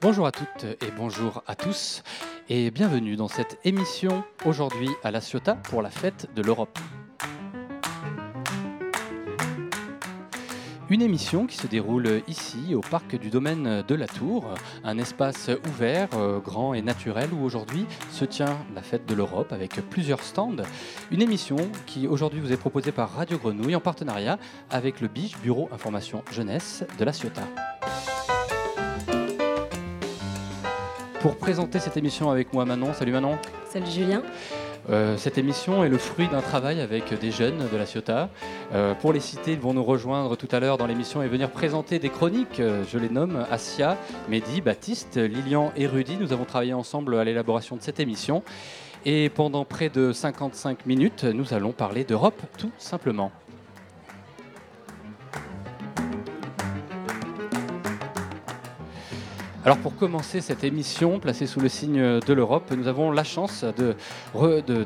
Bonjour à toutes et bonjour à tous et bienvenue dans cette émission aujourd'hui à La Ciotat pour la fête de l'Europe. Une émission qui se déroule ici au parc du domaine de la Tour, un espace ouvert, euh, grand et naturel où aujourd'hui se tient la fête de l'Europe avec plusieurs stands. Une émission qui aujourd'hui vous est proposée par Radio Grenouille en partenariat avec le BIJ, Bureau Information Jeunesse de la Ciotat. Pour présenter cette émission avec moi Manon, salut Manon. Salut Julien. Euh, cette émission est le fruit d'un travail avec des jeunes de la Ciotat. Euh, pour les citer, ils vont nous rejoindre tout à l'heure dans l'émission et venir présenter des chroniques. Euh, je les nomme Asia, Mehdi, Baptiste, Lilian et Rudy. Nous avons travaillé ensemble à l'élaboration de cette émission. Et pendant près de 55 minutes, nous allons parler d'Europe tout simplement. Alors pour commencer cette émission placée sous le signe de l'Europe, nous avons la chance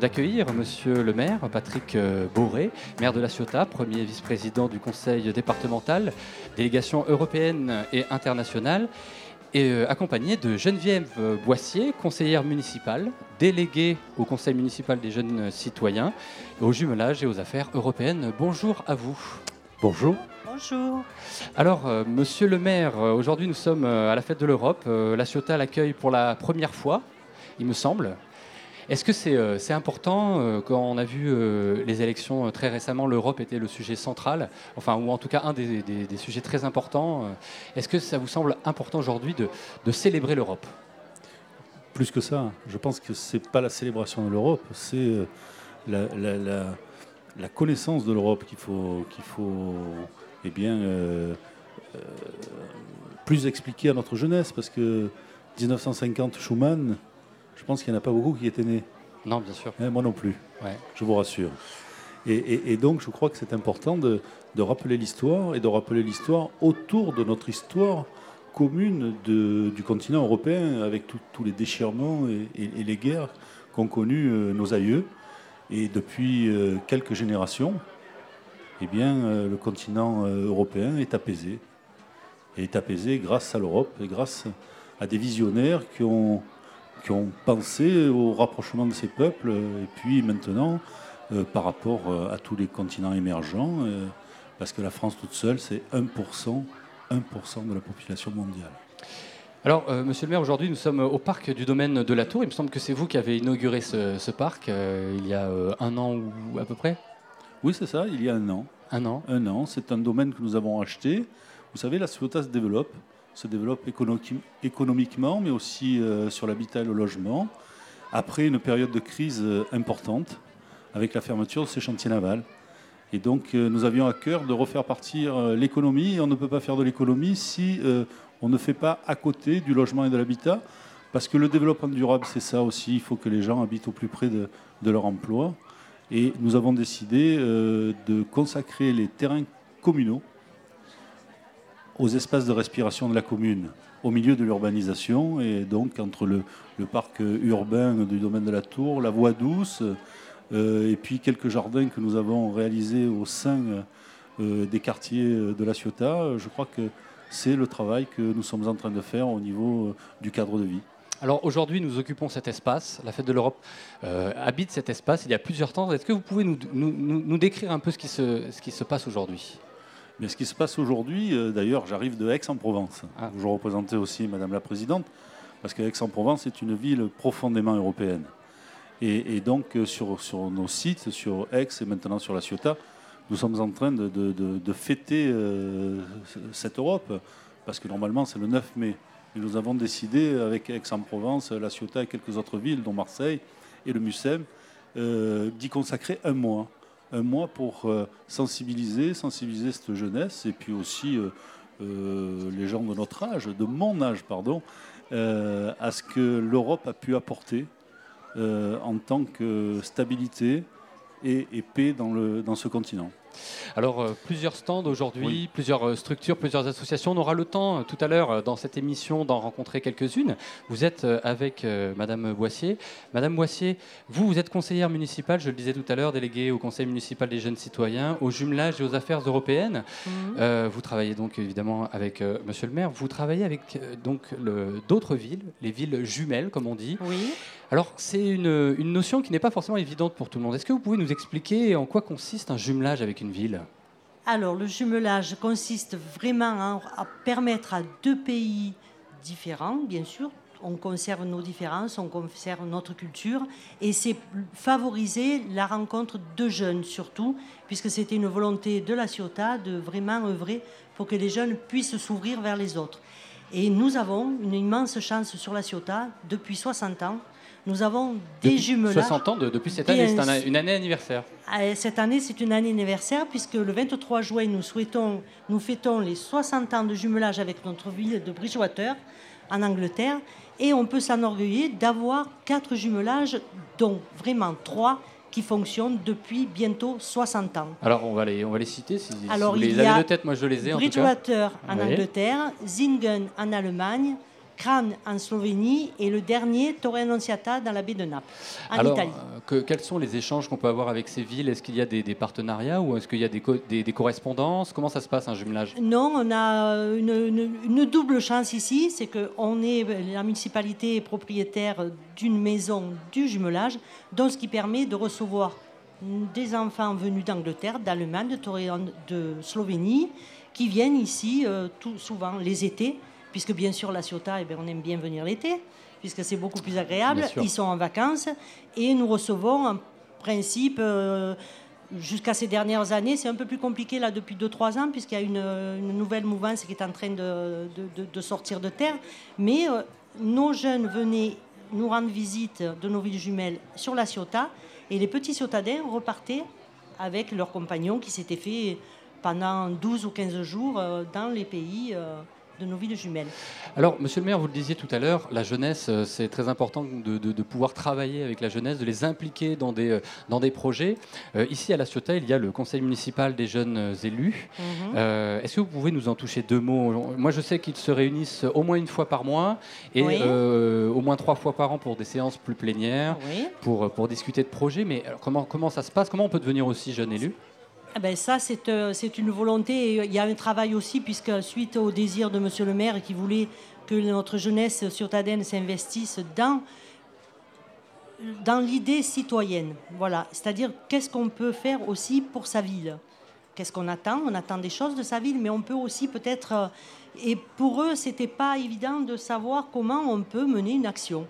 d'accueillir de, Monsieur le maire, Patrick euh, Boré, maire de La Ciotat, premier vice-président du conseil départemental, délégation européenne et internationale, et euh, accompagné de Geneviève Boissier, conseillère municipale, déléguée au conseil municipal des jeunes citoyens, au jumelage et aux affaires européennes. Bonjour à vous. Bonjour. Bonjour. Alors, euh, monsieur le maire, euh, aujourd'hui nous sommes euh, à la fête de l'Europe. la Ciotat l'accueille pour la première fois, il me semble. Est-ce que c'est important Quand on a vu les élections très récemment, l'Europe était le sujet central, enfin, ou en tout cas un des, sujets très importants. Est-ce que ça vous semble important aujourd'hui de, célébrer l'Europe? Plus que ça, je pense que ce n'est pas la célébration de l'Europe, c'est la, la, connaissance de l'Europe qu'il faut, qu'il faut eh bien, euh, euh, plus expliqué à notre jeunesse, parce que 1950, Schumann, je pense qu'il n'y en a pas beaucoup qui étaient nés. Non, bien sûr. Eh, moi non plus, je vous rassure. Et, donc, je crois que c'est important de, rappeler l'histoire et de rappeler l'histoire autour de notre histoire commune du continent européen, avec tous les déchirements et, les guerres qu'ont connues euh, nos aïeux. Et depuis quelques générations, eh bien, euh, le continent euh, européen est apaisé. Et est apaisé grâce à l'Europe et grâce à des visionnaires qui ont, qui ont pensé au rapprochement de ces peuples. Et puis maintenant, euh, par rapport à tous les continents émergents, parce que la France toute seule, c'est 1%, 1% de la population mondiale. Alors, monsieur le maire, aujourd'hui, nous sommes au parc du domaine de la Tour. Il me semble que c'est vous qui avez inauguré ce, parc il y a un an ou à peu près oui, c'est ça, il y a un an. Un an Un an. C'est un domaine que nous avons acheté. Vous savez, la Ciotat se développe, se développe économiquement, mais aussi euh, sur l'habitat et le logement, après une période de crise euh, importante, avec la fermeture de ces chantiers navals. Et donc, euh, nous avions à cœur de refaire partir l'économie, et on ne peut pas faire de l'économie si on ne fait pas à côté du logement et de l'habitat, parce que le développement durable, c'est ça aussi, il faut que les gens habitent au plus près de, de leur emploi. Et nous avons décidé euh, de consacrer les terrains communaux aux espaces de respiration de la commune, au milieu de l'urbanisation, et donc entre le, parc urbain du domaine de la Tour, la voie douce, euh, et puis quelques jardins que nous avons réalisés au sein euh, des quartiers de la Ciotat. Je crois que c'est le travail que nous sommes en train de faire au niveau du cadre de vie. Alors aujourd'hui, nous occupons cet espace. La Fête de l'Europe euh, habite cet espace. Il y a plusieurs temps. Est-ce que vous pouvez nous, décrire un peu ce qui se, ce qui se passe aujourd'hui? Mais ce qui se passe aujourd'hui, euh, d'ailleurs, j'arrive de Aix-en-Provence. Ah. Je représentais aussi Madame la Présidente, parce qu'Aix-en-Provence est une ville profondément européenne. Et, donc, euh, sur, sur, nos sites, sur Aix et maintenant sur la Ciotat, nous sommes en train de, de, fêter cette Europe, parce que normalement, c'est le 9 mai. Nous avons décidé, avec Aix-en-Provence, La Ciotat et quelques autres villes, dont Marseille et le Mucem, euh, d'y consacrer un mois. Un mois pour euh, sensibiliser, cette jeunesse et puis aussi euh, les gens de notre âge, de mon âge, pardon, à ce que l'Europe a pu apporter en tant que stabilité et, paix dans ce continent. Alors, euh, plusieurs stands aujourd'hui, plusieurs euh, structures, plusieurs associations. On aura le temps euh, tout à l'heure dans cette émission d'en rencontrer quelques-unes. Vous êtes avec Madame Boissier. Madame Boissier, vous, vous êtes conseillère municipale, je le disais tout à l'heure, déléguée au Conseil municipal des jeunes citoyens, au jumelage et aux affaires européennes. Mhm. vous travaillez donc évidemment avec Monsieur le maire. Vous travaillez avec donc d'autres villes, les villes jumelles, comme on dit. Oui. Alors, c'est une, notion qui n'est pas forcément évidente pour tout le monde. Est-ce que vous pouvez nous expliquer en quoi consiste un jumelage avec une ville? Alors, le jumelage consiste vraiment à permettre à deux pays différents, bien sûr, on conserve nos différences, on conserve notre culture, et c'est favoriser la rencontre de jeunes surtout, puisque c'était une volonté de la Ciotat de vraiment œuvrer pour que les jeunes puissent s'ouvrir vers les autres. Et nous avons une immense chance sur la Ciotat depuis 60 ans nous avons des jumelages. 60 ans depuis cette année, c'est une année anniversaire. Ah, cette année, c'est une année anniversaire puisque le 23 juin, nous, souhaitons, nous fêtons les 60 ans de jumelage avec notre ville de Bridgewater en Angleterre. Et on peut s'enorgueillir d'avoir quatre jumelages, dont vraiment trois qui fonctionnent depuis bientôt 60 ans. Alors, on va les, on va les citer. Si, Alors, vous les avez de tête, moi je les ai Bridgewater en, en Angleterre, Zingen en Allemagne, Crane en Slovénie et le dernier Torre Annunziata dans la baie de Naples, en Alors, Italie. Que, quels sont les échanges qu'on peut avoir avec ces villes? Est-ce qu'il y a des, partenariats ou est-ce qu'il y a des, des, correspondances? Comment ça se passe un jumelage? Non, on a une, double chance ici, c'est que on est la municipalité est propriétaire d'une maison du jumelage, donc ce qui permet de recevoir des enfants venus d'Angleterre, d'Allemagne, de, de Slovénie, qui viennent ici euh, tout souvent les étés puisque bien sûr la Ciotat, eh bien, on aime bien venir l'été, puisque c'est beaucoup plus agréable. Ils sont en vacances et nous recevons en principe, euh, jusqu'à ces dernières années, c'est un peu plus compliqué là depuis 2-3 ans, puisqu'il y a une, nouvelle mouvance qui est en train de, de, sortir de terre. Mais euh, nos jeunes venaient nous rendre visite de nos villes jumelles sur la Ciotat, et les petits Ciotadins repartaient avec leurs compagnons qui s'étaient fait pendant 12 ou 15 jours euh, dans les pays de nos villes jumelles. Alors, monsieur le maire, vous le disiez tout à l'heure, la jeunesse, euh, c'est très important de, pouvoir travailler avec la jeunesse, de les impliquer dans des, euh, dans des projets. Euh, ici, à La Ciotat, il y a le conseil municipal des jeunes élus. Mhm. Est-ce que vous pouvez nous en toucher deux mots? Moi, je sais qu'ils se réunissent au moins une fois par mois et au moins trois fois par an pour des séances plus plénières, pour, pour discuter de projets. Mais comment, comment ça se passe? Comment on peut devenir aussi jeune élu? Ah ben ça, euh, c'est une volonté. Il y a un travail aussi, puisque suite au désir de Monsieur le maire qui voulait que notre jeunesse sur Tadène s'investisse dans, dans l'idée citoyenne. Voilà. C'est-à-dire, qu'est-ce qu'on peut faire aussi pour sa ville? Qu'est-ce qu'on attend? On attend des choses de sa ville, mais on peut aussi peut-être. Euh, et pour eux, c'était pas évident de savoir comment on peut mener une action.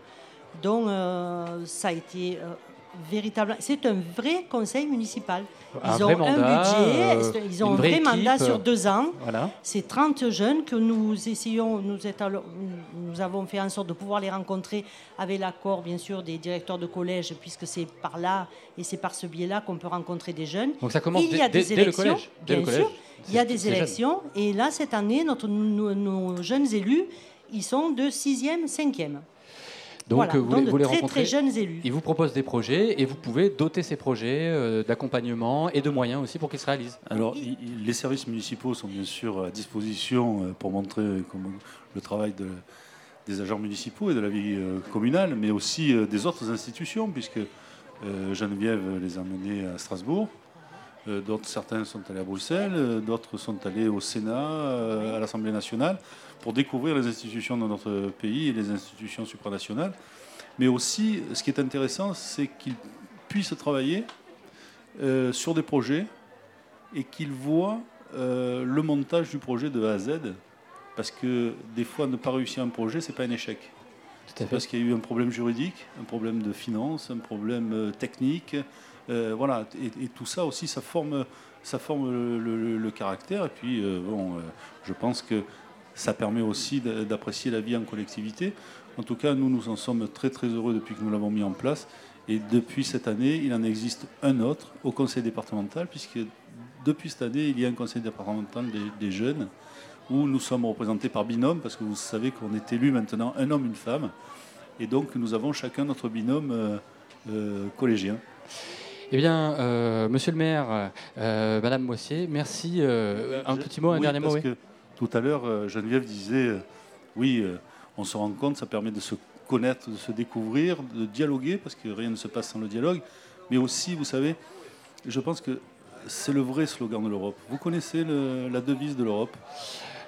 Donc, euh, ça a été véritable. C'est un vrai conseil municipal. Ils ont un budget, euh, ils ont un vrai mandat sur deux ans. Voilà. C'est 30 jeunes que nous essayons, nous, nous avons fait en sorte de pouvoir les rencontrer avec l'accord, bien sûr, des directeurs de collège, puisque c'est par là et c'est par ce biais-là qu'on peut rencontrer des jeunes. Donc ça commence il y a des élections, le collège. bien sûr. Il y a des élections. Et là, cette année, notre, nos, nos jeunes élus, ils sont de 6e, 5e. Donc, vous, les, très, Très jeunes élus. Ils vous proposent des projets et vous pouvez doter ces projets euh, d'accompagnement et de moyens aussi pour qu'ils se réalisent. Alors, les services municipaux sont bien sûr à disposition euh, pour montrer le travail des agents municipaux et de la vie euh, communale, mais aussi des autres institutions, puisque Geneviève les a menés à Strasbourg. D'autres, certains sont allés à Bruxelles, d'autres sont allés au Sénat, à l'Assemblée nationale pour découvrir les institutions de notre pays et les institutions supranationales. Mais aussi, ce qui est intéressant, c'est qu'ils puissent travailler euh, sur des projets et qu'ils voient euh, le montage du projet de A à Z. Parce que des fois, ne pas réussir un projet, ce n'est pas un échec. C'est parce qu'il y a eu un problème juridique, un problème de finance, un problème euh, technique. voilà. Et, tout ça aussi, ça forme, ça forme le, le caractère. Et puis, bon, je pense que ça permet aussi d'apprécier la vie en collectivité. En tout cas, nous, nous en sommes très très heureux depuis que nous l'avons mis en place. Et depuis cette année, il en existe un autre au conseil départemental, puisque depuis cette année, il y a un conseil départemental des, jeunes où nous sommes représentés par binôme, parce que vous savez qu'on est élu maintenant un homme, une femme. Et donc, nous avons chacun notre binôme euh, euh, collégien. Eh bien, euh, monsieur le maire, euh, madame Moissier, merci. Euh, un petit mot, un oui, dernier mot. parce oui. que tout à l'heure, euh, Geneviève disait, euh, oui, euh, on se rend compte, ça permet de se connaître, de se découvrir, de dialoguer, parce que rien ne se passe sans le dialogue. Mais aussi, vous savez, je pense que c'est le vrai slogan de l'Europe. Vous connaissez le- la devise de l'Europe?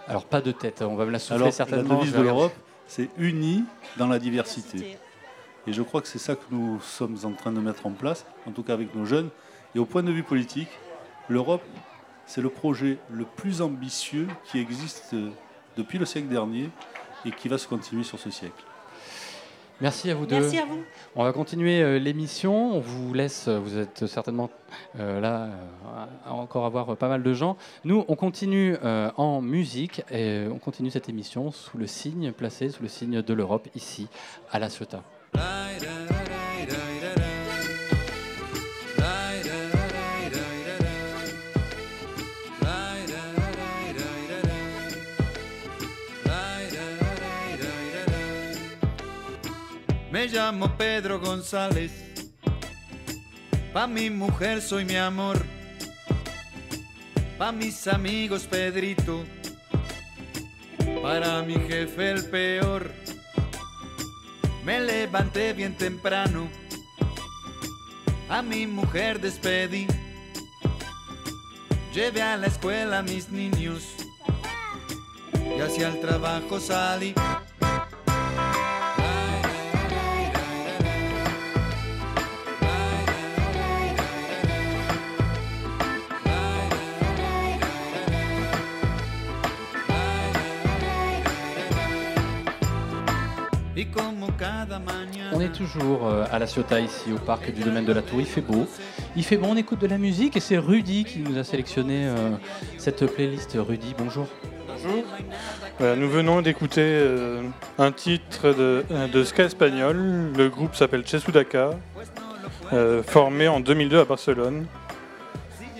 Alors, pas de tête, on va me la souffler Alors, la certainement. devise je de l'Europe, c'est unis dans la diversité. Et je crois que c'est ça que nous sommes en train de mettre en place, en tout cas avec nos jeunes. Et au point de vue politique, l'Europe, c'est le projet le plus ambitieux qui existe euh, depuis le siècle dernier et qui va se continuer sur ce siècle. Merci à vous deux. Merci à vous. On va continuer euh, l'émission. On vous laisse, euh, vous êtes certainement là à encore avoir pas mal de gens. Nous, on continue en musique et on continue cette émission sous le signe placé, sous le signe de l'Europe, ici, à La Ciotat. Me llamo Pedro González. Pa' mi mujer soy mi amor. Pa' mis amigos Pedrito. Para mi jefe el peor. Me levanté bien temprano. A mi mujer despedí. Llevé a la escuela a mis niños. Y hacia el trabajo salí. Est toujours euh, à La Ciotat, ici, au parc du domaine de la Tour. Il fait beau. Il fait bon, on écoute de la musique et c'est Rudy qui nous a sélectionné euh, cette playlist. Rudy, bonjour. Bonjour. Voilà, nous venons d'écouter euh, un titre de, euh, de ska espagnol. Le groupe s'appelle Chesudaka, euh, formé en 2002 à Barcelone.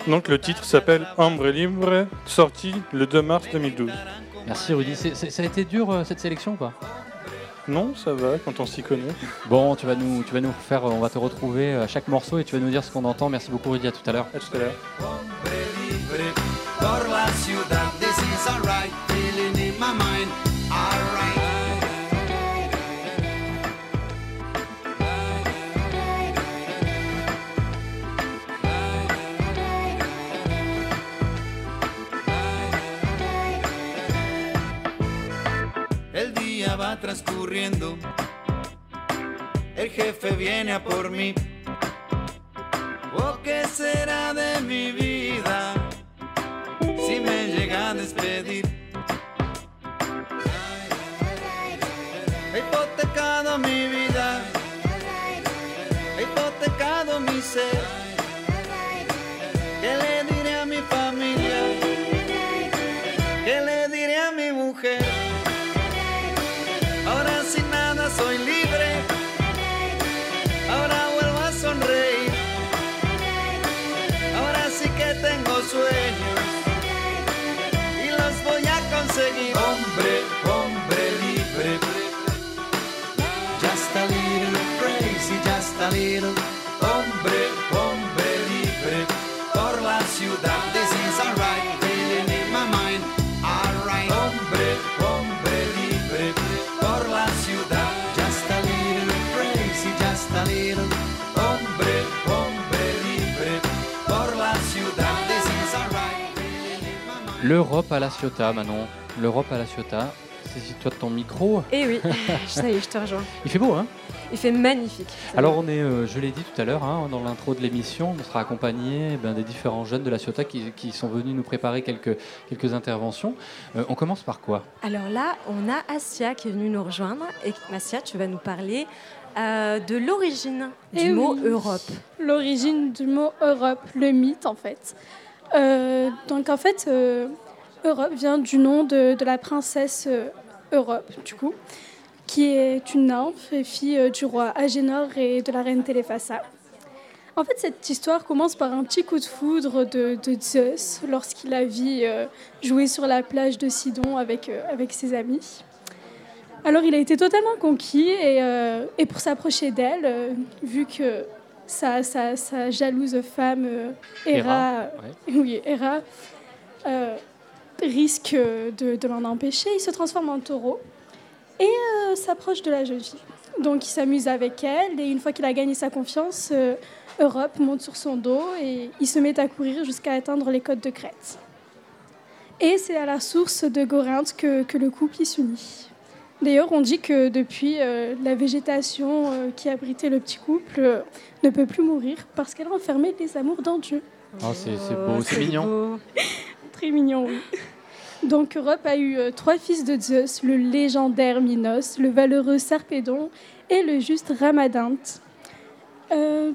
Donc le titre s'appelle Hambre Libre, sorti le 2 mars 2012. Merci Rudy. Ça a été dur euh, cette sélection ou pas? Non, ça va quand on s'y connaît. Bon, tu vas nous, tu vas nous faire, on va te retrouver à chaque morceau et tu vas nous dire ce qu'on entend. Merci beaucoup Rudy, à tout à l'heure. À tout à l'heure. Transcurriendo. El jefe viene a por mí. ¿O qué será de mi vida si me llega a despedir? He hipotecado mi vida, he hipotecado mi ser. L'Europe à la Ciotat, Manon. L'Europe à la Ciotat. Saisis-toi de ton micro. Eh oui, ça y est, je te rejoins. Il fait beau, hein? Il fait magnifique. Alors on est, euh, je l'ai dit tout à l'heure, hein, dans l'intro de l'émission, on sera accompagné eh ben, des différents jeunes de la Ciotat qui, qui sont venus nous préparer quelques, quelques interventions. Euh, on commence par quoi? Alors là, on a Asia qui est venue nous rejoindre. Et Asia, tu vas nous parler euh, de l'origine du Eh mot oui. Europe. l'origine du mot Europe, le mythe en fait. Euh, donc en fait, euh, Europe vient du nom de, la princesse euh, Europe, du coup, qui est une nymphe et fille du roi Agénor et de la reine Téléphassa. En fait, cette histoire commence par un petit coup de foudre de, de Zeus lorsqu'il a vu euh, jouer sur la plage de Sidon avec, avec ses amis. Alors il a été totalement conquis et, et pour s'approcher d'elle, vu que sa, sa- sa jalouse femme euh, Hera, ouais. oui, Hera, euh, risque de, de l'en empêcher. Il se transforme en taureau et euh, s'approche de la jeune fille. Donc il s'amuse avec elle et une fois qu'il a gagné sa confiance, euh, Europe monte sur son dos et il se met à courir jusqu'à atteindre les côtes de Crète. Et c'est à la source de Corinthe que, que le couple s'unit. D'ailleurs, on dit que depuis, euh, la végétation euh, qui abritait le petit couple euh, ne peut plus mourir parce qu'elle renfermait les amours dans Dieu. Oh, c'est c'est beau, c'est mignon. beau. Très mignon, oui. Donc Europe a eu euh, trois fils de Zeus, le légendaire Minos, le valeureux Sarpédon et le juste Ramadinte. Euh,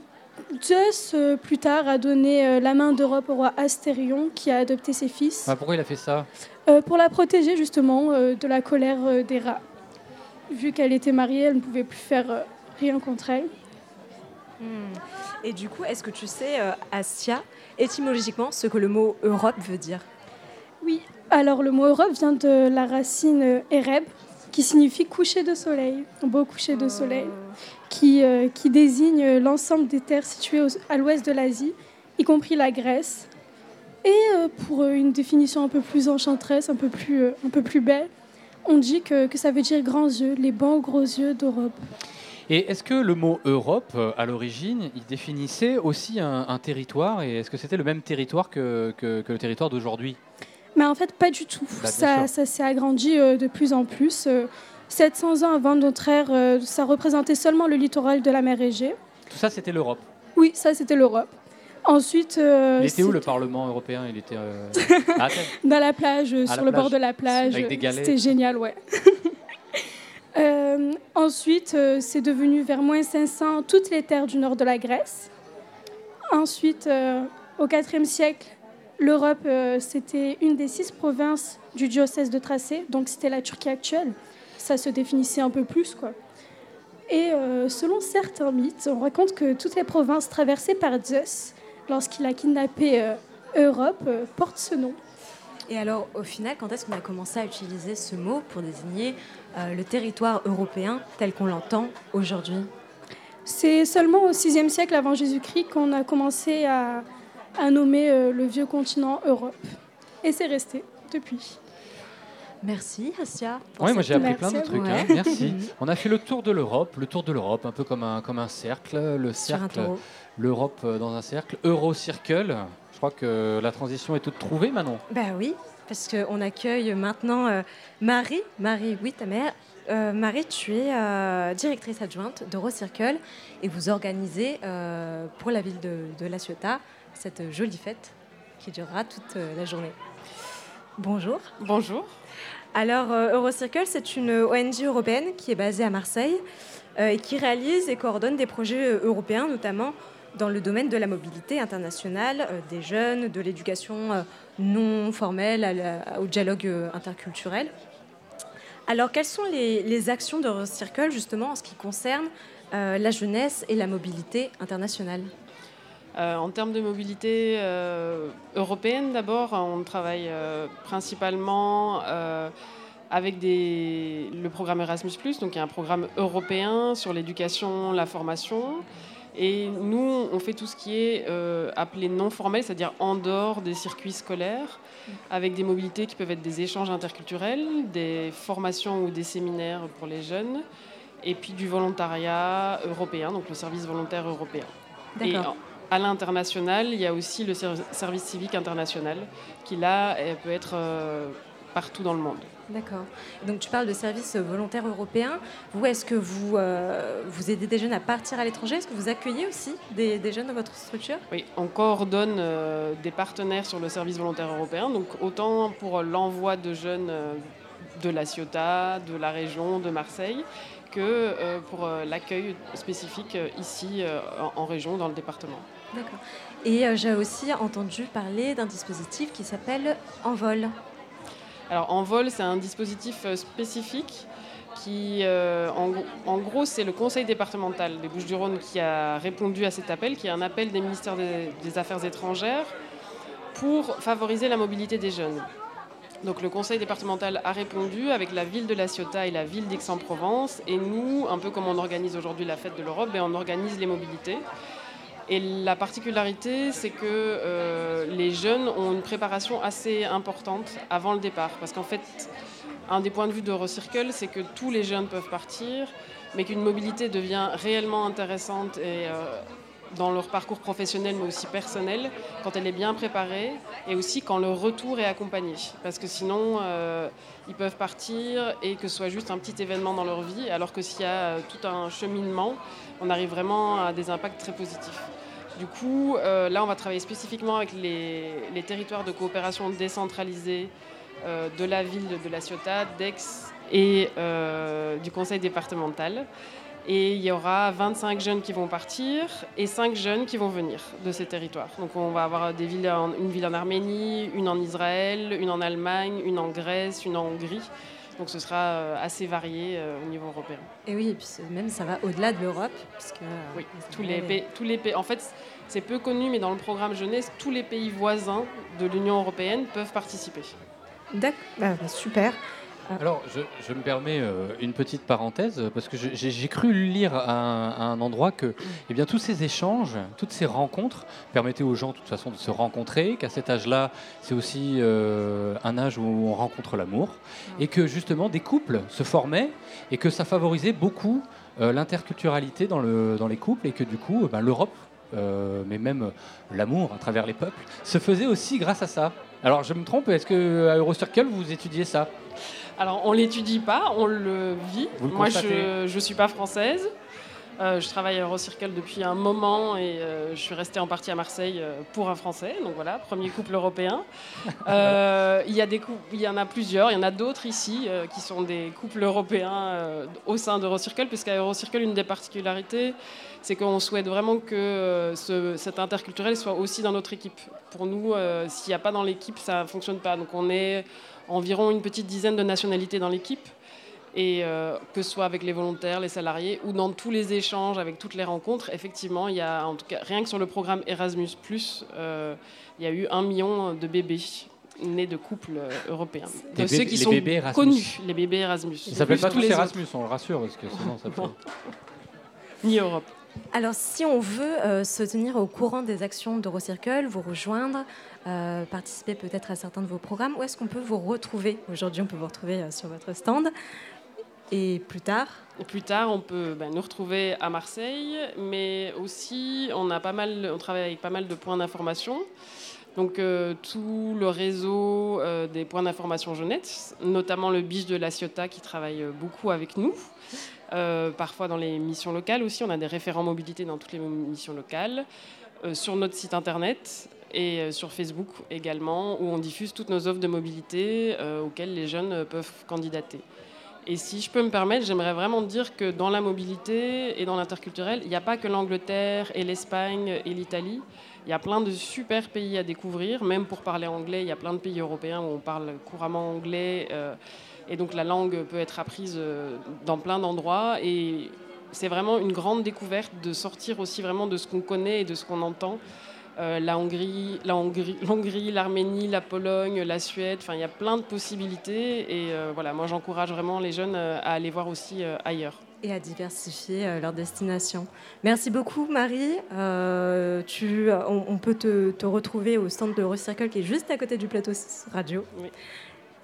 Zeus, euh, plus tard, a donné euh, la main d'Europe au roi Astérion, qui a adopté ses fils, Ah, pourquoi il a fait ça? Euh, pour la protéger justement euh, de la colère euh, des rats. Vu qu'elle était mariée, elle ne pouvait plus faire euh, rien contre elle. Hmm. Et du coup, est-ce que tu sais, euh, Assia, étymologiquement, ce que le mot Europe veut dire? Oui, alors le mot Europe vient de la racine euh, Ereb, qui signifie coucher de soleil, beau coucher de soleil, qui, euh, qui désigne l'ensemble des terres situées à l'ouest de l'Asie, y compris la Grèce. Et pour une définition un peu plus enchanteresse, un peu plus, un peu plus belle, on dit que, que ça veut dire grands yeux, les beaux gros yeux d'Europe. Et est-ce que le mot Europe, euh, à l'origine, il définissait aussi un, un territoire Et est-ce que c'était le même territoire que, que- que le territoire d'aujourd'hui? Mais en fait, pas du tout. Bah, ça ça s'est agrandi euh, de plus en plus. Euh, 700 ans avant notre ère, euh, ça représentait seulement le littoral de la mer Égée. Tout ça, c'était l'Europe? Oui, ça c'était l'Europe. Ensuite, euh, Il était où le Parlement européen? Il était euh, à dans la plage, À sur la le bord de la plage. avec des galets. C'était génial, ouais. Euh, ensuite, euh, c'est devenu vers moins 500 toutes les terres du nord de la Grèce. Ensuite, au IVe siècle, l'Europe, c'était une des six provinces du diocèse de Tracé, donc c'était la Turquie actuelle. Ça se définissait un peu plus, quoi. Et selon certains mythes, on raconte que toutes les provinces traversées par Zeus, lorsqu'il a kidnappé euh, Europe, euh, portent ce nom. Et alors, au final, quand est-ce qu'on a commencé à utiliser ce mot pour désigner euh, le territoire européen tel qu'on l'entend aujourd'hui? C'est seulement au VIe siècle avant Jésus-Christ qu'on a commencé à, à nommer euh, le vieux continent Europe. Et c'est resté depuis. Merci, Assia. Oui, moi j'ai appris plein de trucs. hein. Merci. On a fait le tour de l'Europe, le tour de l'Europe, un peu comme un, comme un cercle. Le cercle, l'Europe dans un cercle. Eurocircle. Je crois que la transition est toute trouvée, Manon. Ben oui, parce qu'on accueille maintenant euh, Marie. Marie, oui, ta mère. Euh, Marie, tu es euh, directrice adjointe d'Eurocircle et vous organisez euh, pour la ville de, de La Ciotat cette jolie fête qui durera toute euh, la journée. Bonjour. Bonjour. Alors, euh, Eurocircle, c'est une ONG européenne qui est basée à Marseille euh, et qui réalise et coordonne des projets euh, européens, notamment dans le domaine de la mobilité internationale des jeunes, de l'éducation non formelle au dialogue interculturel. Alors, quelles sont les, actions d'Eurocircle, justement, en ce qui concerne la jeunesse et la mobilité internationale? Euh, en termes de mobilité euh, européenne, d'abord, on travaille euh, principalement avec des, le programme Erasmus, donc il y a un programme européen sur l'éducation, la formation. Et nous, on fait tout ce qui est appelé non formel, c'est-à-dire en dehors des circuits scolaires, avec des mobilités qui peuvent être des échanges interculturels, des formations ou des séminaires pour les jeunes, et puis du volontariat européen, donc le service volontaire européen. D'accord. À l'international, il y a aussi le ser- service civique international qui, là, peut être euh, partout dans le monde. D'accord. Donc tu parles de service volontaire européen. Vous, est-ce que vous, euh, vous aidez des jeunes à partir à l'étranger? Est-ce que vous accueillez aussi des, des jeunes dans votre structure? Oui, on coordonne euh, des partenaires sur le service volontaire européen, donc autant pour l'envoi de jeunes euh, de la Ciotat, de la région, de Marseille, que pour l'accueil spécifique ici en, en région, dans le département. D'accord. Et euh, j'ai aussi entendu parler d'un dispositif qui s'appelle Envol. Alors Envol, c'est un dispositif euh, spécifique qui, euh, en, gros- c'est le conseil départemental des Bouches-du-Rhône qui a répondu à cet appel, qui est un appel des ministères des, des Affaires étrangères pour favoriser la mobilité des jeunes. Donc le conseil départemental a répondu avec la ville de La Ciotat et la ville d'Aix-en-Provence. Et nous, un peu comme on organise aujourd'hui la fête de l'Europe, ben, on organise les mobilités. Et la particularité, c'est que euh, les jeunes ont une préparation assez importante avant le départ. Parce qu'en fait, un des points de vue d'Eurocircle, c'est que tous les jeunes peuvent partir, mais qu'une mobilité devient réellement intéressante et, euh, dans leur parcours professionnel, mais aussi personnel, quand elle est bien préparée et aussi quand le retour est accompagné. Parce que sinon, euh, ils peuvent partir et que ce soit juste un petit événement dans leur vie, alors que s'il y a euh, tout un cheminement, on arrive vraiment à des impacts très positifs. Du coup, euh, là, on va travailler spécifiquement avec les, territoires de coopération décentralisés de la ville de La Ciotat, d'Aix et du conseil départemental. Et il y aura 25 jeunes qui vont partir et 5 jeunes qui vont venir de ces territoires. Donc on va avoir des villes en- une ville en Arménie, une en Israël, une en Allemagne, une en Grèce, une en Hongrie. Donc ce sera euh, assez varié euh, au niveau européen. Et oui, et puis même ça va au-delà de l'Europe, puisque euh, Oui, tous les, pays, tous les pays. En fait, c'est peu connu, mais dans le programme jeunesse, tous les pays voisins de l'Union européenne peuvent participer. D'accord, bah, bah, super. Alors, je, me permets euh, une petite parenthèse, parce que j'ai cru lire à un, endroit que eh bien, tous ces échanges, toutes ces rencontres permettaient aux gens, de toute façon, de se rencontrer, qu'à cet âge-là, c'est aussi euh, un âge où on rencontre l'amour, et que justement, des couples se formaient, et que ça favorisait beaucoup euh, l'interculturalité dans, le, dans les couples, et que du coup, euh, ben, l'Europe, mais même l'amour à travers les peuples, se faisait aussi grâce à ça. Alors, je me trompe, est-ce que à Eurocircle, vous étudiez ça? Alors, on l'étudie pas, on le vit. Vous le Moi, constatez. je ne suis pas française. Euh, je travaille à Eurocircle depuis un moment et euh, je suis restée en partie à Marseille euh, pour un Français. Donc voilà, premier couple européen. Il, y a des couples, il y en a plusieurs. Il y en a d'autres ici qui sont des couples européens au sein d'Eurocircle, puisqu'à Eurocircle, une des particularités, c'est qu'on souhaite vraiment que ce- cet interculturel soit aussi dans notre équipe. Pour nous, s'il n'y a pas dans l'équipe, ça ne fonctionne pas. Donc on est environ une petite dizaine de nationalités dans l'équipe. Et euh, que ce soit avec les volontaires, les salariés ou dans tous les échanges, avec toutes les rencontres, effectivement, il y a en tout cas rien que sur le programme Erasmus, euh, il y a eu un million de bébés nés de couples euh, européens. De ceux qui les sont connus, les bébés Erasmus. Ils s'appellent pas tous. Erasmus, on le rassure, parce que sinon ça. Non. Ni Europe. Alors, si on veut euh, se tenir au courant des actions d'Eurocircle, vous rejoindre, euh, participer peut-être à certains de vos programmes, où est-ce qu'on peut vous retrouver? Aujourd'hui, on peut vous retrouver euh, sur votre stand. Et plus tard? Plus tard, on peut ben, nous retrouver à Marseille, mais aussi on, a pas mal, on travaille avec pas mal de points d'information. Donc tout le réseau des points d'information jeunesse, notamment le Biche de la Ciotat qui travaille beaucoup avec nous. Euh, parfois dans les missions locales aussi, on a des référents mobilité dans toutes les missions locales. Euh, sur notre site internet et euh, sur Facebook également, où on diffuse toutes nos offres de mobilité auxquelles les jeunes peuvent candidater. Et si je peux me permettre, j'aimerais vraiment dire que dans la mobilité et dans l'interculturel, il n'y a pas que l'Angleterre et l'Espagne et l'Italie. Il y a plein de super pays à découvrir, même pour parler anglais. Il y a plein de pays européens où on parle couramment anglais. Et donc la langue peut être apprise euh, dans plein d'endroits. Et c'est vraiment une grande découverte de sortir aussi vraiment de ce qu'on connaît et de ce qu'on entend. Euh, la Hongrie, la Hongrie, l'Hongrie, l'Arménie, la Pologne, la Suède. Enfin, il y a plein de possibilités. Et euh, voilà, moi, j'encourage vraiment les jeunes euh, à aller voir aussi ailleurs. et à diversifier leur destination. Merci beaucoup, Marie. Tu, on, on peut te, te retrouver au stand de Eurocircle qui est juste à côté du plateau radio. Oui.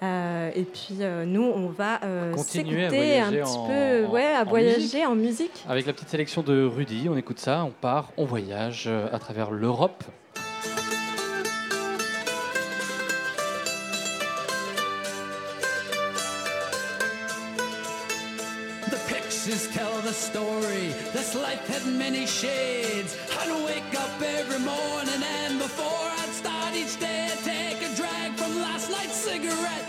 Euh, et puis euh, nous, on va euh, Continuer à s'écouter un voyager petit en- peu, en- ouais, à en voyager musique. en musique. Avec la petite sélection de Rudy, on écoute ça, on part, on voyage euh, à travers l'Europe. The pictures tell the story. This life had many shades. I'd wake up every morning and before I'd start each day, I'd take a drag from last night's cigarette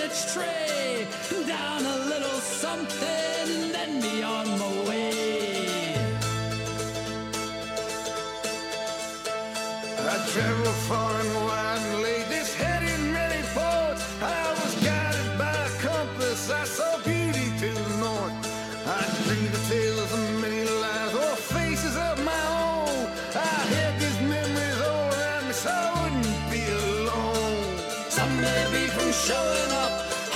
that smoldered in its tray. Down a little something, and then be on my way. I travel far and wide laid this head in many ports. I was guided by a compass. I saw beauty to the north. I dreamed of tales of many lives or faces of my own. I had these memories oh, all around me so I wouldn't be alone. Some may be from showing up,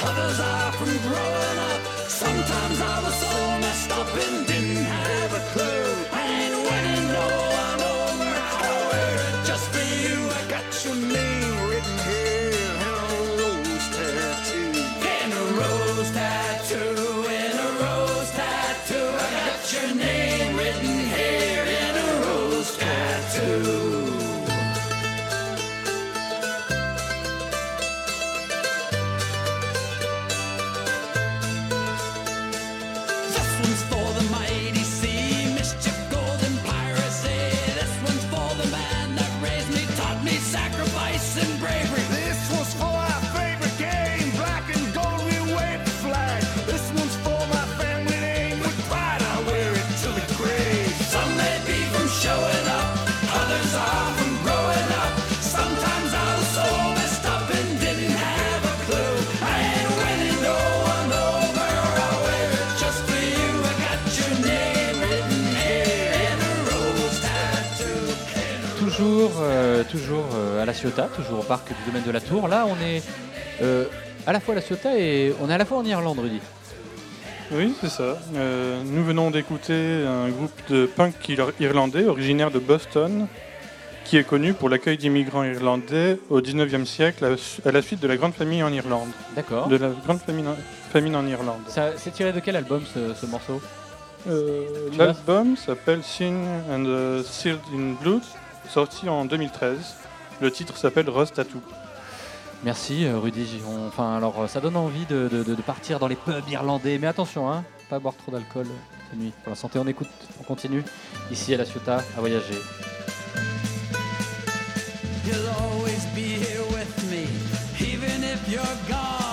others are from growing up. Sometimes I was so messed up and didn't toujours, euh, toujours euh, à La Ciotat, toujours au parc du domaine de la Tour. Là, on est euh, à la fois à La Ciotat et on est à la fois en Irlande, Rudy. Oui, c'est ça. Nous venons d'écouter un groupe de punk ir- irlandais originaire de Boston qui est connu pour l'accueil d'immigrants irlandais au 19e siècle à la suite de la grande famille en Irlande. D'accord. De la grande famine, famine en Irlande. C'est tiré de quel album ce, ce morceau? Euh, L'album s'appelle Sin and Sealed in Blood, sorti en 2013. Le titre s'appelle Rust Tattoo. Merci euh, Rudy. On- Enfin, alors euh, ça donne envie de, de- partir dans les pubs irlandais, mais attention, hein, pas boire trop d'alcool euh, cette nuit. Pour la santé, on écoute, on continue ici à La Ciotat à voyager. You'll always be here with me, even if you're gone.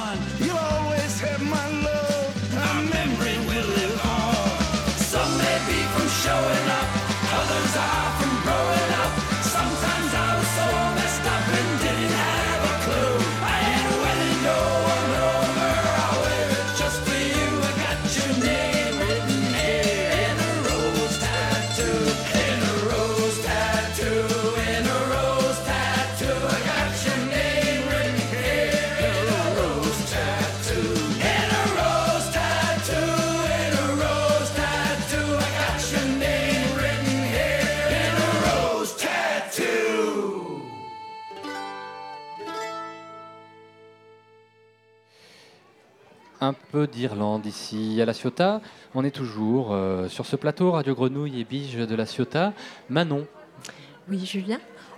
Un peu d'Irlande ici à La Ciotat. On est toujours euh, sur ce plateau Radio Grenouille et Bige de La Ciotat. Manon, Oui, Julien.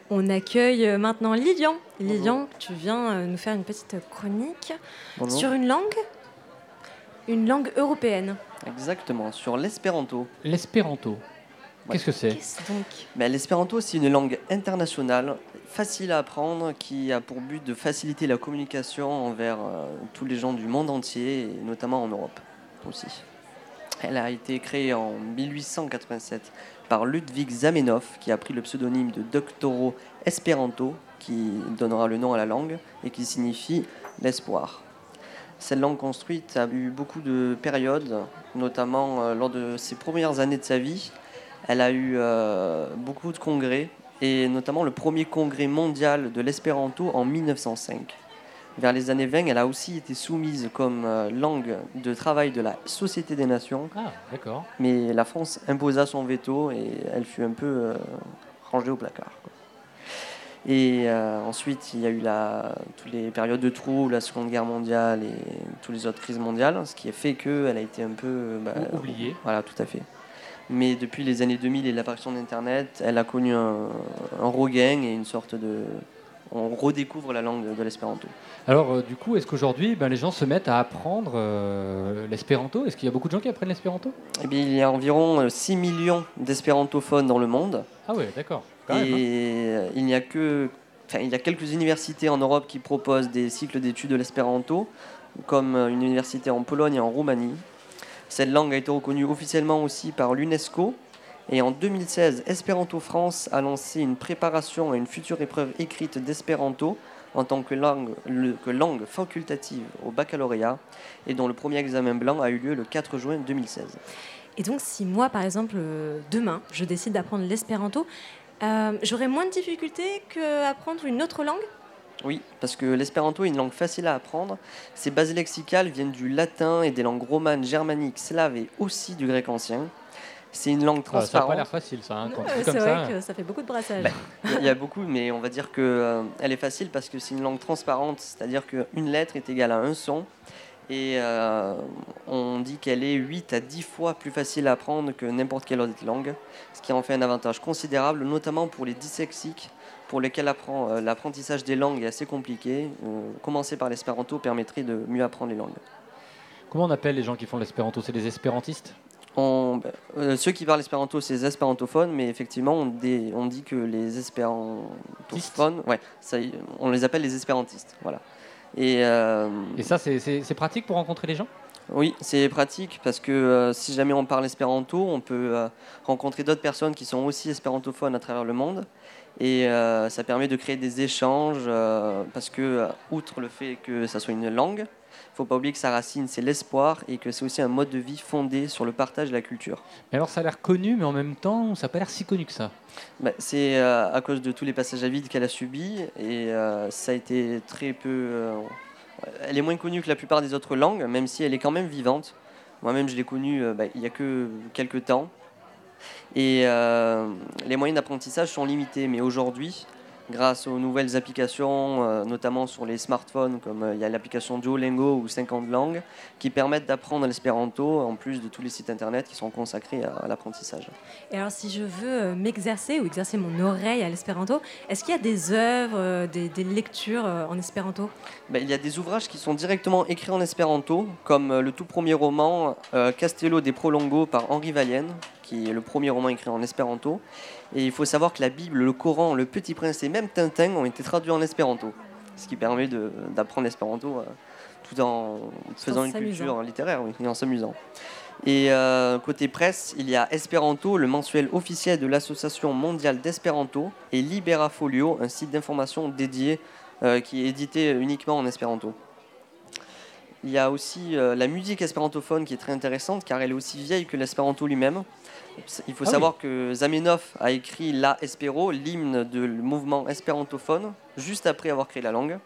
On accueille euh, maintenant Lilian. Lilian, tu viens euh, nous faire une petite chronique Bonjour. sur une langue, une langue européenne. Exactement, sur l'espéranto. l'espéranto. Qu'est-ce que c'est Qu'est-ce donc Ben, L'espéranto, c'est une langue internationale, facile à apprendre, qui a pour but de faciliter la communication envers euh, tous les gens du monde entier, et notamment en Europe aussi. Elle a été créée en 1887 par Ludwig Zamenhof, qui a pris le pseudonyme de Doctoro Esperanto, qui donnera le nom à la langue, et qui signifie l'espoir. Cette langue construite a eu beaucoup de périodes, notamment euh, lors de ses premières années de sa vie. Elle a eu euh, beaucoup de congrès, et notamment le premier congrès mondial de l'espéranto en 1905. Vers les années 20, elle a aussi été soumise comme euh, langue de travail de la Société des Nations, Ah, d'accord. mais la France imposa son veto et elle fut un peu euh, rangée au placard. quoi. Et euh, ensuite, il y a eu la, toutes les périodes de trous, la Seconde Guerre mondiale et toutes les autres crises mondiales, ce qui a fait qu'elle a été un peu bah, Ou- oubliée. Voilà, tout à fait. Mais depuis les années 2000 et l'apparition d'Internet, elle a connu un, un regain et une sorte de... On redécouvre la langue de, l'espéranto. Alors, euh, du coup, est-ce qu'aujourd'hui, ben, les gens se mettent à apprendre euh, l'espéranto? Est-ce qu'il y a beaucoup de gens qui apprennent l'espéranto? Eh bien, il y a environ euh, 6 millions d'espérantophones dans le monde. Ah ouais, d'accord. Même, hein. et euh, il n'y a que, enfin, il y a quelques universités en Europe qui proposent des cycles d'études de l'espéranto, comme euh, une université en Pologne et en Roumanie. Cette langue a été reconnue officiellement aussi par l'UNESCO. Et en 2016, Espéranto France a lancé une préparation à une future épreuve écrite d'espéranto en tant que langue, facultative au baccalauréat et dont le premier examen blanc a eu lieu le 4 juin 2016. Et donc, si moi, par exemple, euh, demain, je décide d'apprendre l'espéranto, euh, j'aurai moins de difficultés qu'apprendre une autre langue? Oui, parce que l'espéranto est une langue facile à apprendre. Ses bases lexicales viennent du latin et des langues romanes, germaniques, slaves et aussi du grec ancien. C'est une langue Ah, ça n'a pas transparente. l'air facile, ça. hein, quand Euh, c'est comme vrai ça. que ça fait beaucoup de brassage. Il y a beaucoup, mais on va dire qu'elle est facile parce que c'est une langue transparente, c'est-à-dire qu'une lettre est égale à un son. Et euh, on dit qu'elle est 8 à 10 fois plus facile à apprendre que n'importe quelle autre langue, ce qui en fait un avantage considérable, notamment pour les dyslexiques, pour lesquels euh, l'apprentissage des langues est assez compliqué. Euh, commencer par l'espéranto permettrait de mieux apprendre les langues. Comment on appelle les gens qui font l'espéranto? C'est des espérantistes? On- euh, ceux qui parlent espéranto, c'est les espérantophones, mais effectivement, on, dé- on dit que les espérantophones, ouais, ça y- on les appelle les espérantistes. Voilà. Et, euh, Et ça, c'est- pratique pour rencontrer les gens? Oui, c'est pratique parce que euh, si jamais on parle espéranto, on peut rencontrer d'autres personnes qui sont aussi espérantophones à travers le monde. Et euh, ça permet de créer des échanges euh, parce que, euh, outre le fait que ça soit une langue, Il ne faut pas oublier que sa racine, c'est l'espoir et que c'est aussi un mode de vie fondé sur le partage de la culture. Mais alors ça a l'air connu, mais en même temps, ça n'a pas l'air si connu que ça. Bah, c'est euh, à cause de tous les passages à vide qu'elle a subis et ça a été très peu. elle est moins connue que la plupart des autres langues, même si elle est quand même vivante. Moi-même, je l'ai connue bah, il y a que quelques temps. Et euh, les moyens d'apprentissage sont limités, mais aujourd'hui, grâce aux nouvelles applications, euh, notamment sur les smartphones, comme euh, il y a l'application Duolingo ou 50 langues, qui permettent d'apprendre l'espéranto, en plus de tous les sites internet qui sont consacrés à- à l'apprentissage. Et alors, si je veux m'exercer ou exercer mon oreille à l'espéranto, est-ce qu'il y a des œuvres, des, des lectures en espéranto? Ben, il y a des ouvrages qui sont directement écrits en espéranto, comme le tout premier roman euh, Castello des Prolongo par Henri Valienne, qui est le premier roman écrit en espéranto. Et il faut savoir que la Bible, le Coran, le Petit Prince et même Tintin ont été traduits en espéranto, ce qui permet d'apprendre l'espéranto euh, tout en faisant une culture littéraire, oui, et en s'amusant. Et euh, côté presse, il y a Esperanto, le mensuel officiel de l'Association mondiale d'espéranto, et Libera Folio, un site d'information dédié euh, qui est édité uniquement en espéranto. Il y a aussi euh, la musique espérantophone qui est très intéressante car elle est aussi vieille que l'espéranto lui-même. Il faut Ah savoir que Zamenhof a écrit La Espero, l'hymne du mouvement espérantophone, juste après avoir créé la langue.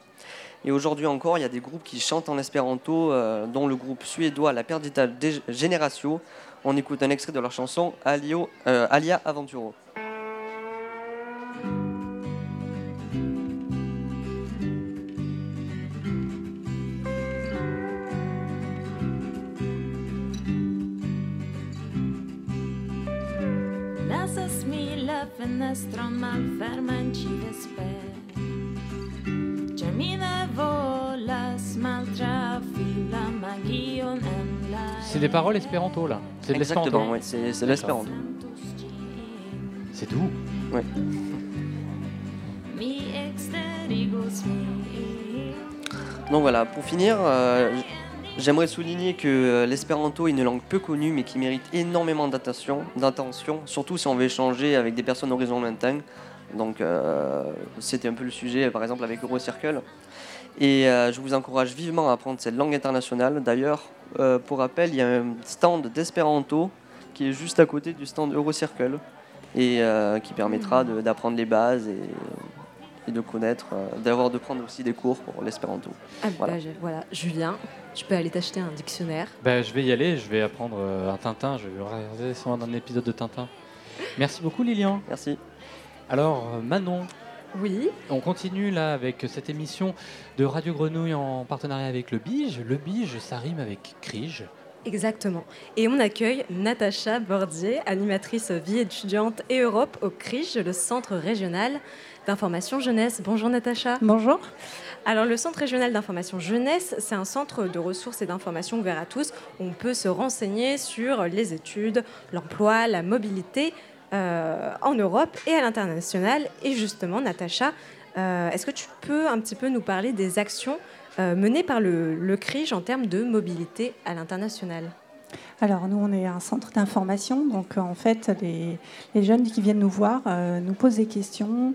Et aujourd'hui encore, il y a des groupes qui chantent en espéranto, euh, dont le groupe suédois La Perdita Generatio. On écoute un extrait de leur chanson Alio, euh, Alia Aventuro. Volas magion en la C'est des paroles espéranto là. C'est de l'espéranto. Exactement, oui, c'est c'est l'espéranto. C'est tout? Ouais. Mi exterigus mi Donc voilà, pour finir, euh, j'aimerais souligner que euh, l'espéranto est une langue peu connue mais qui mérite énormément d'attention, surtout si on veut échanger avec des personnes d'horizons lointains. Donc euh, c'était un peu le sujet par exemple avec Eurocircle. Et euh, je vous encourage vivement à apprendre cette langue internationale. D'ailleurs, pour rappel, il y a un stand d'espéranto qui est juste à côté du stand Eurocircle et qui permettra d'apprendre les bases et de connaître, euh, d'avoir de prendre aussi des cours pour l'espéranto. Ah, Voilà. bah, je- voilà, Julien, tu peux aller t'acheter un dictionnaire. Ben, je vais y aller, je vais apprendre euh, un Tintin, je vais regarder sûrement un épisode de Tintin. Merci beaucoup Lilian. Merci. Alors euh, Manon, Oui. on continue là avec cette émission de Radio Grenouille en partenariat avec le Bige. Le Bige, ça rime avec Crige. Exactement. Et on accueille Natacha Bordier, animatrice vie étudiante et Europe au CRIGE, le Centre régional d'information jeunesse. Bonjour Natacha. Bonjour. Alors le Centre régional d'information jeunesse, c'est un centre de ressources et d'information ouvert à tous. On peut se renseigner sur les études, l'emploi, la mobilité euh, en Europe et à l'international. Et justement, Natacha, euh, est-ce que tu peux un petit peu nous parler des actions euh, menées par le, le CRIGE en termes de mobilité à l'international Alors nous, on est un centre d'information, donc euh, en fait, les, jeunes qui viennent nous voir euh, nous posent des questions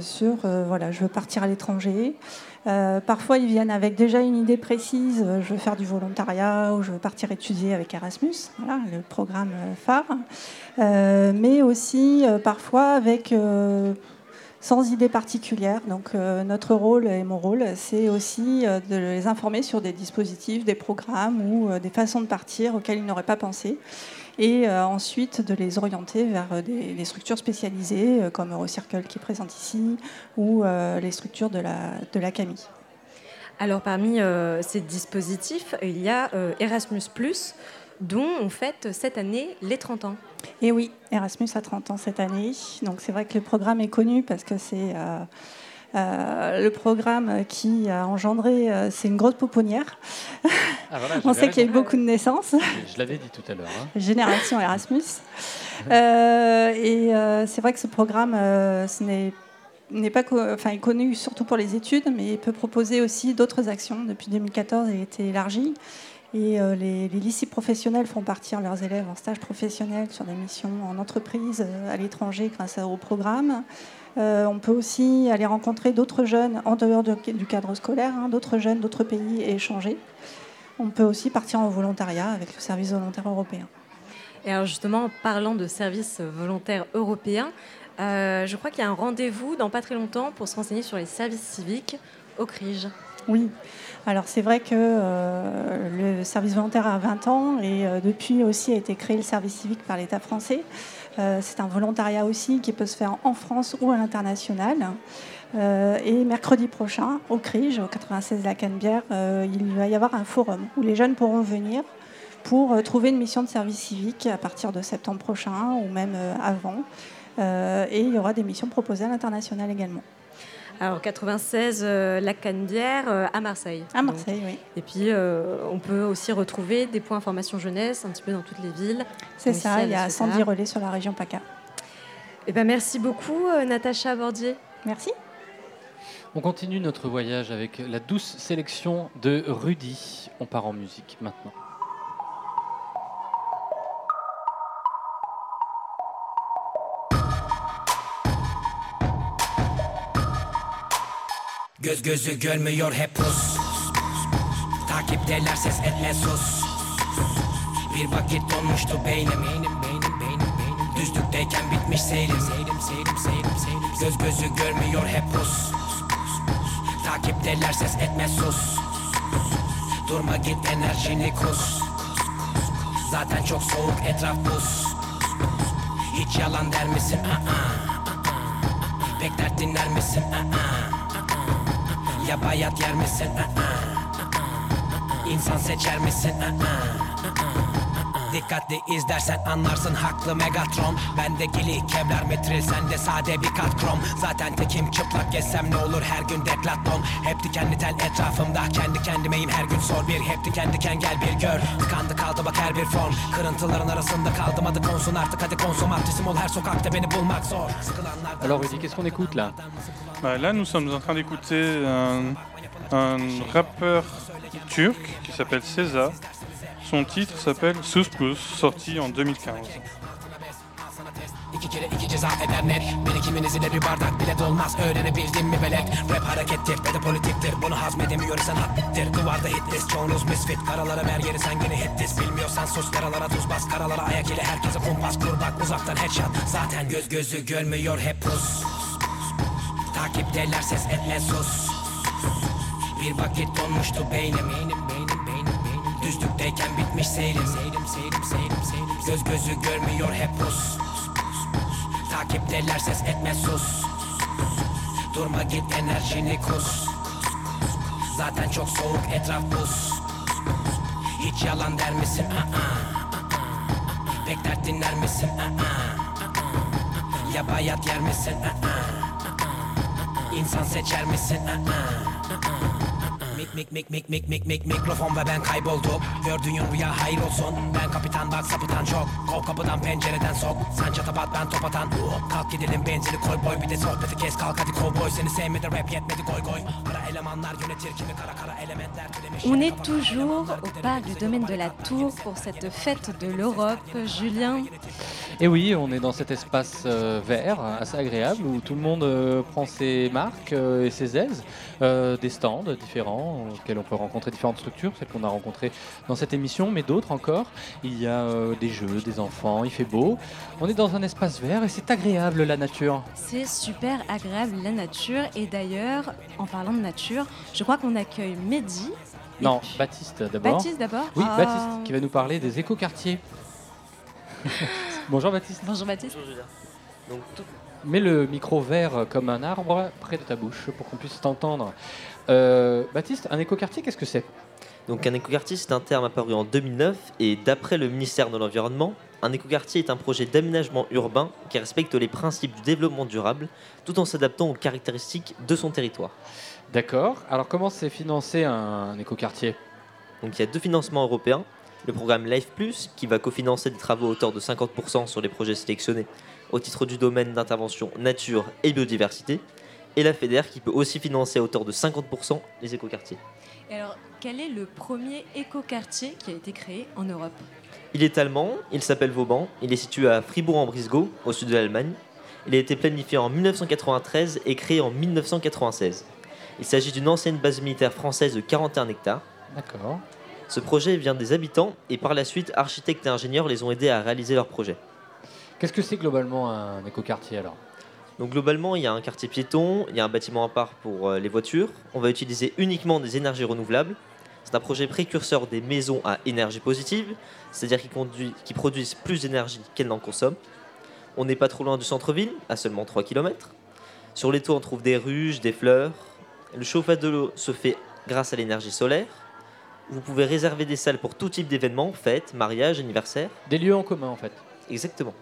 sur, voilà, je veux partir à l'étranger. Parfois, ils viennent avec déjà une idée précise, je veux faire du volontariat ou je veux partir étudier avec Erasmus, voilà, le programme phare. Mais aussi parfois avec sans idée particulière. Donc euh, notre rôle et mon rôle, c'est aussi euh, de les informer sur des dispositifs, des programmes ou euh, des façons de partir auxquelles ils n'auraient pas pensé. Et ensuite de les orienter vers des, structures spécialisées comme Eurocircle qui est présente ici ou les structures de la, de la CAMI. Alors parmi ces dispositifs, il y a Erasmus ⁇ dont on fête cette année les 30 ans. Et oui, Erasmus a 30 ans cette année. Donc c'est vrai que le programme est connu parce que c'est euh, euh, le programme qui a engendré, euh, c'est une grosse pouponnière. Ah, voilà, On sait qu'il y a eu beaucoup de naissances. Je l'avais dit tout à l'heure. hein. Génération Erasmus. Euh, et euh, c'est vrai que ce programme euh, ce n'est n'est pas enfin, est connu surtout pour les études, mais il peut proposer aussi d'autres actions. Depuis 2014, il a été élargi. Et euh, les, les lycées professionnels font partir leurs élèves en stage professionnel sur des missions en entreprise euh, à l'étranger grâce au programme. Euh, on peut aussi aller rencontrer d'autres jeunes en dehors de- du cadre scolaire, hein, d'autres jeunes d'autres pays et échanger. On peut aussi partir en volontariat avec le service volontaire européen. Et alors justement, en parlant de services volontaires européens, euh, je crois qu'il y a un rendez-vous dans pas très longtemps pour se renseigner sur les services civiques au CRIGE. Oui, alors c'est vrai que euh, le service volontaire a 20 ans et euh, depuis aussi a été créé le service civique par l'État français. Euh, c'est un volontariat aussi qui peut se faire en France ou à l'international. Et mercredi prochain, au CRIGE, au 96 La Canebière, il va y avoir un forum où les jeunes pourront venir pour trouver une mission de service civique à partir de septembre prochain ou même avant. Et il y aura des missions proposées à l'international également. Alors 96, euh, la Canebière euh, à Marseille. À Marseille, oui. Et puis euh, on peut aussi retrouver des points information jeunesse un petit peu dans toutes les villes. C'est ça, il y a Ciotat. 110 relais sur la région PACA. Eh ben, merci beaucoup euh, Natacha Bordier. Merci. On continue notre voyage avec la douce sélection de Rudy. On part en musique maintenant. Göz gözü görmüyor hep pus. Takipteler ses etme sus. Bir vakit donmuştu beynim. Beynim beynim beynim beynim Düzlükteyken bitmiş seyrim. Seyrim seyrim seyrim seyrim Göz gözü görmüyor hep pus. Takipteler ses etme sus. Durma git enerjini kus. Zaten çok soğuk etraf buz. Hiç yalan der misin? Aa, Pek dert dinler misin? Aa, ya bayat yer misin? İnsan seçer misin? Dikkatli izlersen anlarsın haklı Megatron. Bende gili kevlar metril sende sade bir kat krom. Zaten tekim çıplak gezsem ne olur her gün deklaton Hep dikenli tel etrafımda kendi kendimeyim her gün sor bir. Hep diken diken gel bir gör Tıkandı kaldı bak her bir form. Kırıntıların arasında kaldım adı konsun artık. Hadi konsomatrisim ol her sokakta beni bulmak zor. Sıkılanlar Alors Rudy, qu'est-ce qu'on écoute là là, nous sommes en train d'écouter un, un rappeur turc qui s'appelle César. Son titre s'appelle Suspus, sorti en 2015. İki kere iki ceza eder net. Birikiminiz ile bir bardak bile dolmaz. Öğrenebildin mi belek? Rap harekettir ve de politiktir. Bunu hazmedemiyor sanat bittir. Duvarda hitlist çoğunuz misfit. Karalara ver yeri sen gene hitlis Bilmiyorsan sus karalara tuz bas. Karalara ayak ile herkese kumpas. Kur uzaktan headshot. Zaten göz gözü görmüyor hep pus Takipteler ses etme sus. Bir vakit donmuştu beynim. Beynim beynim beynim beynim Düzlükteyken bitmiş seyrim. Seyrim seyrim seyrim seyrim Göz gözü görmüyor hep pus. Takipteler ses etme sus. Durma git enerjini kus. Zaten çok soğuk etraf buz. Hiç yalan der misin? Aa, Pek dert dinler misin? Aa, Ya bayat yer misin? Aa, İnsan seçer misin? Aa, Mik mik mik mik mik mik mik mikrofon ve ben kaybolduk Gördüğün rüya hayır olsun. Ben kapitan bak sapıtan çok. Kov kapıdan pencereden sok. Sen çatapat ben top atan. Kalk gidelim benzini koy boy. Bir de sohbeti kes kalk hadi kovboy. Seni sevmedi rap yetmedi goy goy Kara elemanlar yönetir kimi kara kara elementler On est toujours au parc du domaine de la Tour pour cette fête de l'Europe. Julien, Et oui, on est dans cet espace euh, vert assez agréable où tout le monde euh, prend ses marques euh, et ses aises, des stands différents auxquels on peut rencontrer différentes structures, celles qu'on a rencontrées dans cette émission, mais d'autres encore. Il y a des jeux, des enfants, il fait beau. On est dans un espace vert et c'est agréable la nature. c'est super agréable la nature. Et d'ailleurs, en parlant de nature, je crois qu'on accueille Mehdi. Non, Baptiste d'abord. Baptiste d'abord Oui. Baptiste qui va nous parler des écoquartiers. Bonjour Baptiste. Bonjour Baptiste. Donc, tout- Mets le micro vert comme un arbre près de ta bouche pour qu'on puisse t'entendre. Euh, Baptiste, un écoquartier, qu'est-ce que c'est? Donc un écoquartier, c'est un terme apparu en 2009 et d'après le ministère de l'Environnement, un écoquartier est un projet d'aménagement urbain qui respecte les principes du développement durable tout en s'adaptant aux caractéristiques de son territoire. D'accord. Alors comment c'est financé un écoquartier? Donc il y a deux financements européens. Le programme Life Plus qui va cofinancer des travaux à hauteur de 50% sur les projets sélectionnés au titre du domaine d'intervention nature et biodiversité. Et la FEDER qui peut aussi financer à hauteur de 50% les écoquartiers. Et alors, quel est le premier écoquartier qui a été créé en Europe? Il est allemand, il s'appelle Vauban, il est situé à Fribourg-en-Brisgau, au sud de l'Allemagne, Il a été planifié en 1993 et créé en 1996. Il s'agit d'une ancienne base militaire française de 41 hectares. D'accord. Ce projet vient des habitants et par la suite, architectes et ingénieurs les ont aidés à réaliser leur projet. Qu'est-ce que c'est globalement un écoquartier alors? Donc globalement, il y a un quartier piéton, il y a un bâtiment à part pour euh, les voitures. On va utiliser uniquement des énergies renouvelables. C'est un projet précurseur des maisons à énergie positive, c'est-à-dire qui, qui produisent plus d'énergie qu'elles n'en consomment. On n'est pas trop loin du centre-ville, à seulement 3 km. Sur les toits, on trouve des ruches, des fleurs. Le chauffage de l'eau se fait grâce à l'énergie solaire. Vous pouvez réserver des salles pour tout type d'événements, fêtes, mariages, anniversaires. Des lieux en commun en fait. Exactement.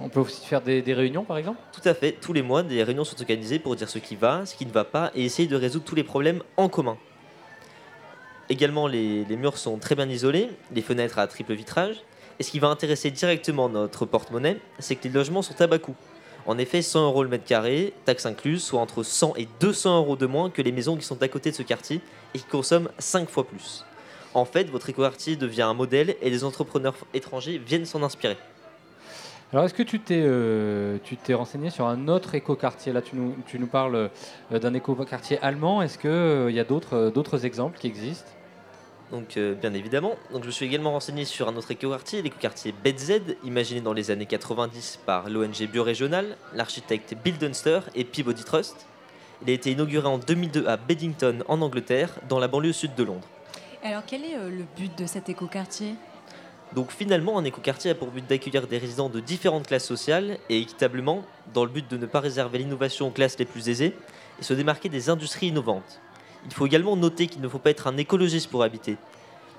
On peut aussi faire des, des réunions par exemple? Tout à fait. Tous les mois, des réunions sont organisées pour dire ce qui va, ce qui ne va pas et essayer de résoudre tous les problèmes en commun. Également, les, les murs sont très bien isolés, les fenêtres à triple vitrage. Et ce qui va intéresser directement notre porte-monnaie, c'est que les logements sont à bas coût. En effet, 100 euros le mètre carré, taxes incluses, soit entre 100 et 200 euros de moins que les maisons qui sont à côté de ce quartier et qui consomment 5 fois plus. En fait, votre écoquartier devient un modèle et les entrepreneurs étrangers viennent s'en inspirer. Alors, est-ce que tu t'es euh, tu t'es renseigné sur un autre écoquartier? Là, tu nous, tu nous parles euh, d'un écoquartier allemand. Est-ce qu'il y a d'autres euh, d'autres exemples qui existent? Donc, euh, bien évidemment. Donc, je me suis également renseigné sur un autre écoquartier, l'écoquartier BZ, imaginé dans les années 90 par l'ONG Biorégional, l'architecte Bill Dunster et Peabody Trust. Il a été inauguré en 2002 à Beddington, en Angleterre, dans la banlieue sud de Londres. Alors quel est euh, le but de cet écoquartier? Donc finalement, un écoquartier a pour but d'accueillir des résidents de différentes classes sociales et équitablement, dans le but de ne pas réserver l'innovation aux classes les plus aisées et se démarquer des industries innovantes. Il faut également noter qu'il ne faut pas être un écologiste pour habiter.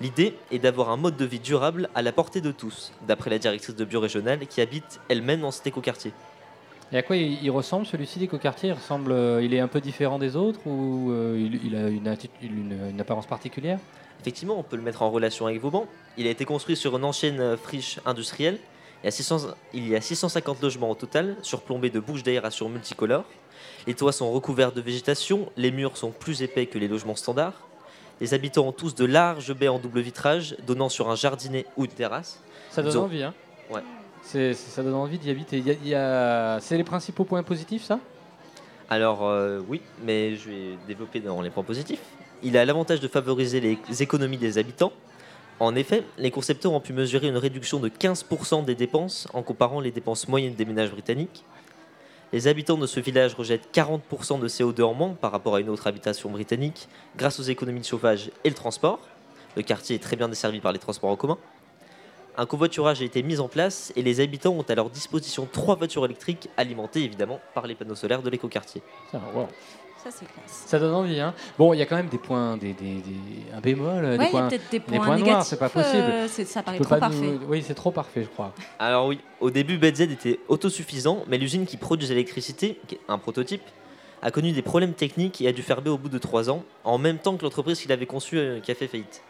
L'idée est d'avoir un mode de vie durable à la portée de tous, d'après la directrice de Biorégional qui habite elle-même dans cet écoquartier. Et à quoi il, il ressemble celui-ci d'écoquartier il, ressemble, euh, il est un peu différent des autres ou euh, il, il a une, atti- une- une apparence particulière? Effectivement, on peut le mettre en relation avec Vauban. Il a été construit sur une ancienne euh, friche industrielle. Il y a 600 il y a 650 logements au total, surplombés de bouches d'aération multicolores. Les toits sont recouverts de végétation, les murs sont plus épais que les logements standards. Les habitants ont tous de larges baies en double vitrage, donnant sur un jardinet ou une terrasse. Ça donne ont- envie, hein Ouais. Ça donne envie d'y habiter. Y C'est les principaux points positifs, ça? Alors euh, oui, mais je vais développer dans les points positifs. Il a l'avantage de favoriser les économies des habitants. En effet, les concepteurs ont pu mesurer une réduction de 15% des dépenses en comparant les dépenses moyennes des ménages britanniques. Les habitants de ce village rejettent 40% de CO2 en moins par rapport à une autre habitation britannique grâce aux économies de chauffage et le transport. Le quartier est très bien desservi par les transports en commun. Un covoiturage a été mis en place et les habitants ont à leur disposition trois voitures électriques alimentées évidemment par les panneaux solaires de l'écoquartier. Ça, wow. Ça c'est classe. Ça donne envie, hein Bon, il y a quand même des points, des, des- des- un bémol, Ouais, il y des points, des des points noirs, c'est pas possible. euh, ça paraît trop nous- parfait. Oui, c'est trop parfait, je crois. Alors oui, au début BZ était autosuffisant, mais l'usine qui produisait l'électricité, qui est un prototype, a connu des problèmes techniques et a dû fermer au bout de 3 ans, en même temps que l'entreprise qui l'avait conçu euh, qui a fait faillite.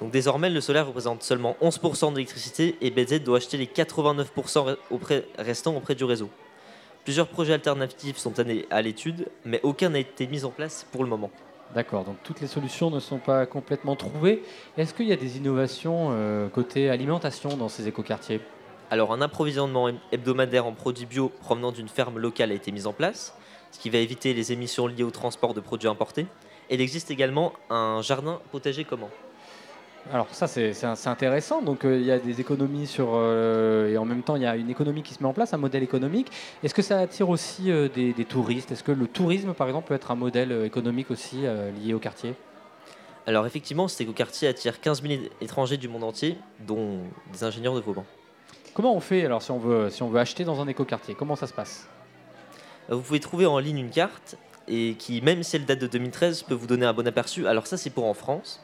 Donc désormais, le solaire représente seulement 11% de l'électricité et BZ doit acheter les 89% re- auprès- restants auprès du réseau. Plusieurs projets alternatifs sont à l'étude, mais aucun n'a été mis en place pour le moment. D'accord, donc toutes les solutions ne sont pas complètement trouvées. Est-ce qu'il y a des innovations euh, côté alimentation dans ces écoquartiers? Alors un approvisionnement hebdomadaire en produits bio provenant d'une ferme locale a été mis en place, ce qui va éviter les émissions liées au transport de produits importés. Et il existe également un jardin potager commun. Alors ça c'est intéressant, donc euh, il y a des économies sur... euh, et en même temps il y a une économie qui se met en place, un modèle économique. Est-ce que ça attire aussi euh, des, des touristes? Est-ce que le tourisme par exemple peut être un modèle économique aussi lié au quartier? Alors effectivement, cet écoquartier attire 15 000 étrangers du monde entier, dont des ingénieurs de Vauban. Comment on fait alors si on veut, si on veut acheter dans un écoquartier Comment ça se passe? Vous pouvez trouver en ligne une carte et qui, même si elle date de 2013, peut vous donner un bon aperçu. Alors ça, c'est pour en France.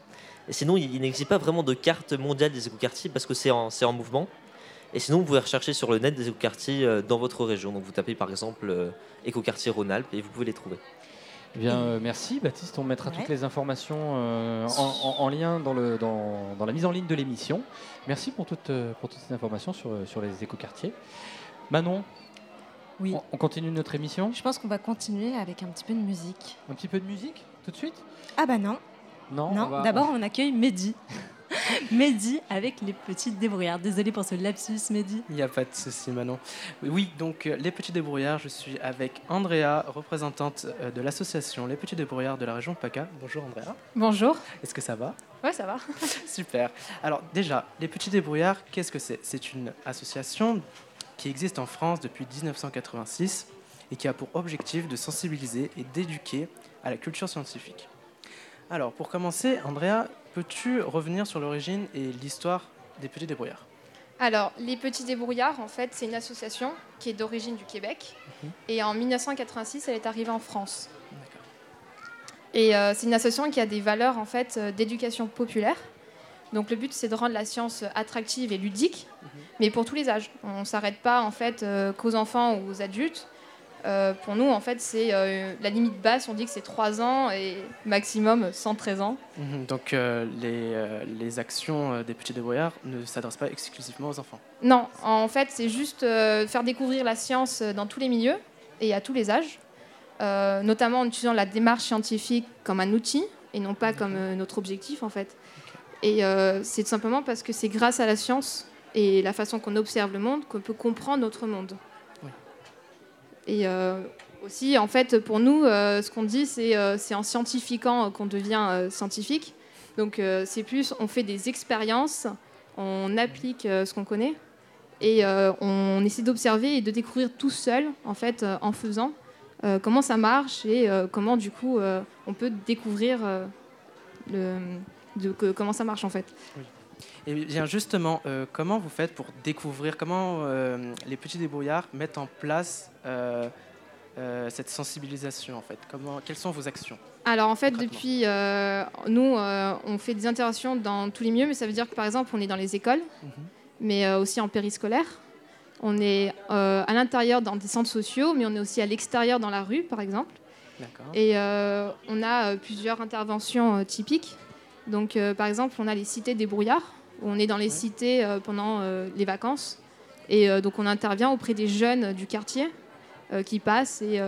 Et sinon, il il n'existe pas vraiment de carte mondiale des écoquartiers parce que c'est en, c'est en mouvement. Et sinon, vous pouvez rechercher sur le net des écoquartiers euh, dans votre région. Donc vous tapez par exemple euh, écoquartier Rhône-Alpes et vous pouvez les trouver. Eh bien, euh, merci Baptiste. On mettra Ouais. toutes les informations euh, en, en- en lien dans, le, dans, dans la mise en ligne de l'émission. Merci pour, toutes, euh, pour toutes ces informations sur, sur les écoquartiers. Manon, Oui. on, on continue notre émission? Je pense qu'on va continuer avec un petit peu de musique. Un petit peu de musique tout de suite? Ah bah non. Non, on Non, va- d'abord on accueille Mehdi. Mehdi avec les petites débrouillards. Désolée pour ce lapsus, Mehdi. Il n'y a pas de souci, Manon. Oui, donc euh, Les Petits Débrouillards, je suis avec Andrea, représentante euh, de l'association Les Petits Débrouillards de la région PACA. Bonjour Andrea. Bonjour. Est-ce que ça va? Ouais, ça va. Super. Alors déjà, Les Petits Débrouillards, qu'est-ce que c'est? C'est une association qui existe en France depuis 1986 et qui a pour objectif de sensibiliser et d'éduquer à la culture scientifique. Alors pour commencer, Andrea, peux-tu revenir sur l'origine et l'histoire des Petits Débrouillards? Alors, les Petits Débrouillards, en fait, c'est une association qui est d'origine du Québec. Et en 1986, elle est arrivée en France. Et euh, c'est une association qui a des valeurs, en fait, euh, d'éducation populaire. Donc le but, c'est de rendre la science attractive et ludique, mais pour tous les âges. On ne s'arrête pas, en fait, euh, qu'aux enfants ou aux adultes. Euh, pour nous, en fait, c'est euh, la limite basse, on dit que c'est 3 ans et maximum 113 ans. Mhm, Donc euh, les, les actions des Petits Débrouillards ne s'adressent pas exclusivement aux enfants? Non, en fait, c'est juste faire découvrir la science dans tous les milieux et à tous les âges, notamment en utilisant la démarche scientifique comme un outil et non pas comme notre objectif, en fait. Et c'est tout simplement parce que c'est grâce à la science et la façon qu'on observe le monde qu'on peut comprendre notre monde. Et euh, aussi, en fait, pour nous, euh, ce qu'on dit, c'est euh, en scientifiquant qu'on devient scientifique. Donc, c'est plus, on fait des expériences, on applique ce qu'on connaît, et on essaie d'observer et de découvrir tout seul, en fait, en faisant, comment ça marche et comment, du coup, on peut découvrir le, comment ça marche, en fait. Et bien justement, euh, comment vous faites pour découvrir, comment euh, les Petits Débrouillards mettent en place euh, cette sensibilisation en fait? Comment, Quelles sont vos actions? Alors en fait, depuis, nous, on fait des interventions dans tous les milieux, mais ça veut dire que par exemple, on est dans les écoles, mais euh, aussi en périscolaire. On est à l'intérieur dans des centres sociaux, mais on est aussi à l'extérieur dans la rue, par exemple. D'accord. Et on a plusieurs interventions typiques. Donc, par exemple, on a les cités des brouillards, où on est dans les cités euh, pendant euh, les vacances. Et euh, donc, on intervient auprès des jeunes du quartier qui passent et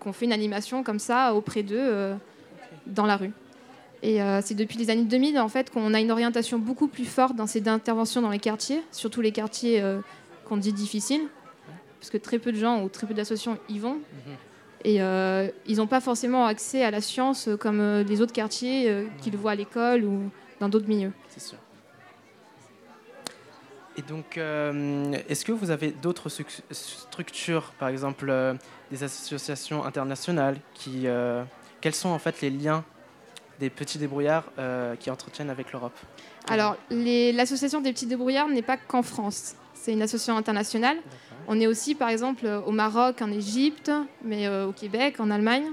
qu'on fait une animation comme ça auprès d'eux dans la rue. Et c'est depuis les années 2000 en fait qu'on a une orientation beaucoup plus forte dans ces interventions dans les quartiers, surtout les quartiers qu'on dit difficiles, parce que très peu de gens ou très peu d'associations y vont. Et euh, ils n'ont pas forcément accès à la science comme les autres quartiers euh, qu'ils voient à l'école ou dans d'autres milieux. C'est sûr. Et donc, euh, est-ce que vous avez d'autres structures, par exemple euh, des associations internationales, qui, euh, quels sont en fait les liens des petits débrouillards qui entretiennent avec l'Europe? Alors, l'association des petits débrouillards n'est pas qu'en France. C'est une association internationale. On est aussi, par exemple, au Maroc, en Égypte, mais au Québec, en Allemagne.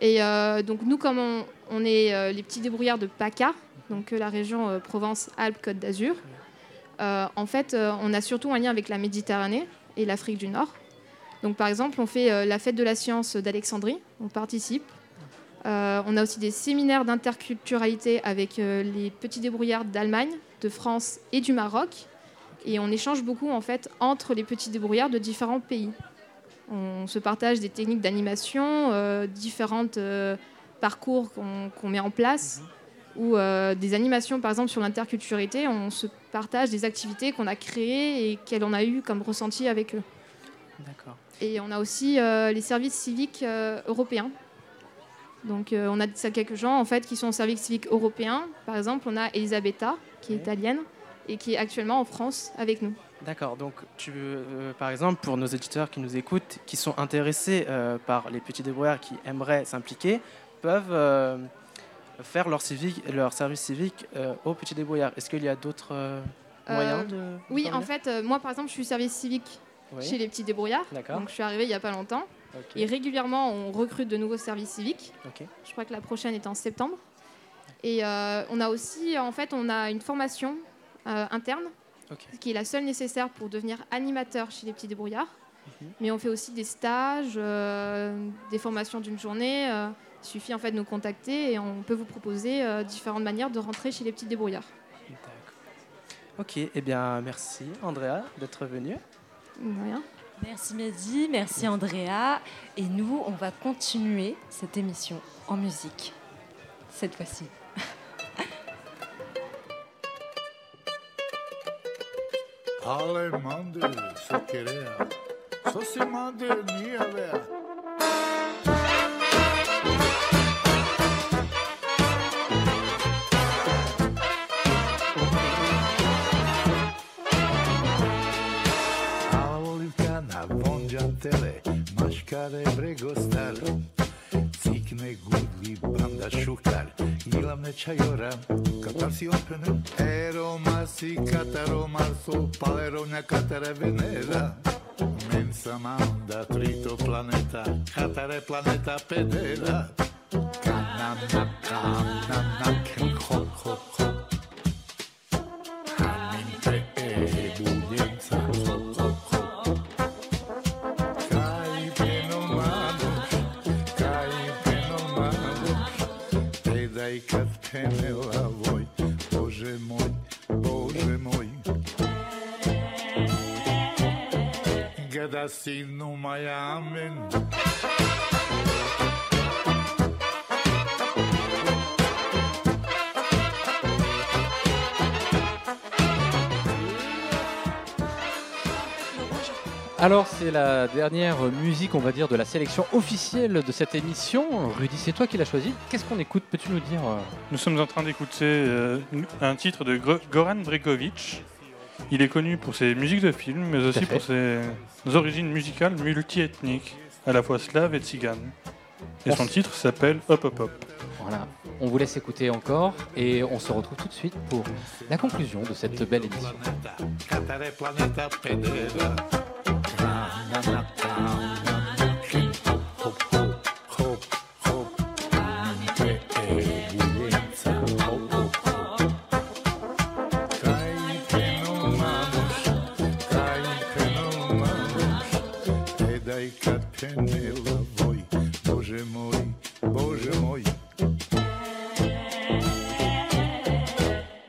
Et donc, nous, comme on, on est les petits débrouillards de PACA, donc la région Provence-Alpes-Côte d'Azur, en fait, euh, on a surtout un lien avec la Méditerranée et l'Afrique du Nord. Donc, par exemple, on fait euh, la fête de la science d'Alexandrie, on participe. Euh, on a aussi des séminaires d'interculturalité avec euh, les petits débrouillards d'Allemagne, de France et du Maroc. Et on échange beaucoup en fait entre les petits débrouillards de différents pays. On se partage des techniques d'animation, euh, différents euh, parcours qu'on met en place, ou euh, des animations par exemple sur l'interculturalité. On se partage des activités qu'on a créées et qu'elles on a eu comme ressenti avec eux. D'accord. Et on a aussi euh, les services civiques euh, européens. Donc on a ça quelques gens en fait qui sont au service civique européen. Par exemple, on a Elisabetta qui est italienne et qui est actuellement en France avec nous. D'accord, donc tu, euh, par exemple, pour nos éditeurs qui nous écoutent, qui sont intéressés par les petits débrouillards, qui aimeraient s'impliquer, peuvent faire leur, civique, leur service civique euh, aux petits débrouillards. Est-ce qu'il y a d'autres euh, moyens de, Euh, Oui, en fait, euh, moi par exemple, je suis service civique Oui. chez les petits débrouillards. Donc je suis arrivée il n'y a pas longtemps. Ok. Et régulièrement, on recrute de nouveaux services civiques. Ok. Je crois que la prochaine est en septembre. Et euh, on a aussi, en fait, on a une formation euh, interne qui est la seule nécessaire pour devenir animateur chez les petits débrouillards. Mhm. Mais on fait aussi des stages, euh, des formations d'une journée. Il suffit en fait de nous contacter et on peut vous proposer euh, différentes manières de rentrer chez les petits débrouillards. Ok, eh bien merci Andrea d'être venue. De rien. Merci Mehdi, merci Andrea. Et nous, on va continuer cette émission en musique. Cette fois-ci. Alemande care bregostar Cikne gudli banda šuhtar Gila me čajora Katar si opene Eroma si kataroma Su palerovnja katare venera. Men sam onda trito planeta Katare planeta pedera. Kanam, nam, nam, nam, nam, hop, hop, hop качать головой, боже мой, боже мой. Годовщину Майами. Alors, c'est la dernière musique, on va dire, de la sélection officielle de cette émission. Rudy, c'est toi qui l'as choisi. Qu'est-ce qu'on écoute? Peux-tu nous dire euh, Nous sommes en train d'écouter euh, un titre de Goran Bregovic. Il est connu pour ses musiques de films, mais aussi pour ses origines musicales multiethniques, à la fois slave et tzigane. Et On son titre s'appelle Hop Hop Hop. Voilà. On vous laisse écouter encore et on se retrouve tout de suite pour la conclusion de cette belle émission.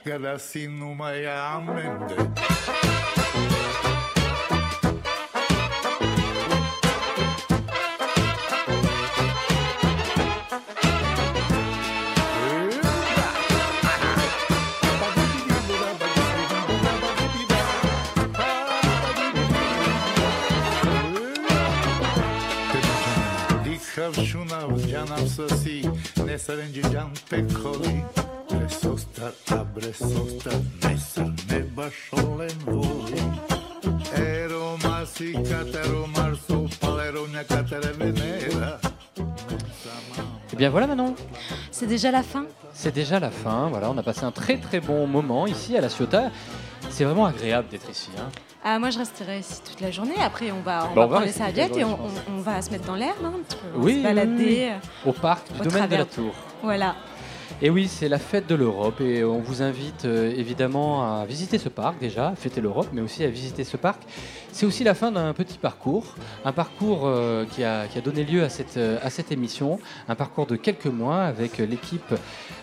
Cada sino maya amende. Nesar voli. Ero masi, katero paleronia katere venera. Eh bien voilà Manon. C'est déjà la fin C'est déjà la fin. Voilà, on a passé un très très bon moment ici à La Ciotat. C'est vraiment agréable d'être ici. hein. Ah, Moi, je resterai ici toute la journée. Après, on va, on Bah, va on prendre les serviettes et on, va se mettre dans l'herbe, hein, Oui, se balader. oui, euh, Au parc du au domaine de la. Tour. Voilà. Et oui, c'est la fête de l'Europe et on vous invite euh, évidemment à visiter ce parc déjà, à fêter l'Europe, mais aussi à visiter ce parc. C'est aussi la fin d'un petit parcours, un parcours euh, qui, a, qui a donné lieu à cette, euh, à cette émission, un parcours de quelques mois avec l'équipe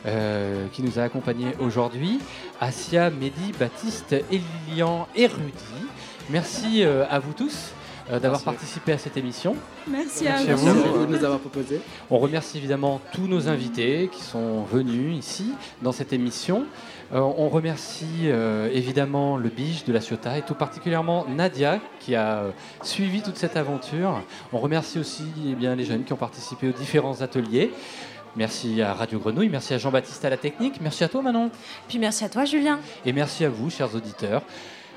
euh, qui nous a accompagnés aujourd'hui, Asia, Mehdi, Baptiste, Elian et Rudy. Merci euh, à vous tous d'avoir participé à cette émission. Merci à Merci à vous. à vous de nous avoir proposé. On remercie évidemment tous nos invités qui sont venus ici dans cette émission. Euh, on remercie euh, évidemment le Biche de la Ciotat et tout particulièrement Nadia qui a euh, suivi toute cette aventure. On remercie aussi eh bien, les jeunes qui ont participé aux différents ateliers. Merci à Radio Grenouille, merci à Jean-Baptiste à la technique, merci à toi Manon. Puis merci à toi Julien. Et merci à vous, chers auditeurs.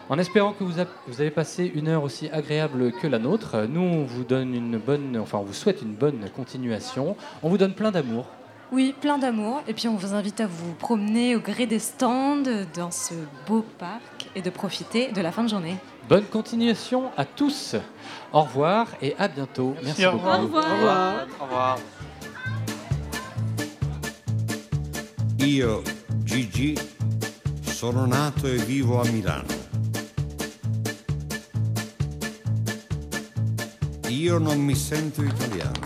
En espérant que vous, a- vous avez passé une heure aussi agréable que la nôtre, nous on vous donne une bonne, enfin on vous souhaite une bonne continuation. On vous donne plein d'amour. Oui, plein d'amour. Et puis on vous invite à vous promener au gré des stands dans ce beau parc et de profiter de la fin de journée. Bonne continuation à tous. Au revoir et à bientôt. Merci, au beaucoup. revoir. Au revoir. Au revoir. Au revoir. Io, Gigi, sono nato e vivo a Milano. Io non mi sento italiano,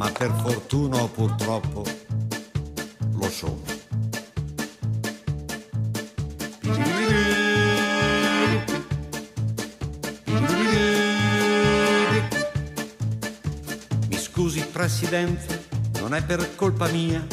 ma per fortuna o purtroppo lo sono. Mi scusi Presidente, non è per colpa mia,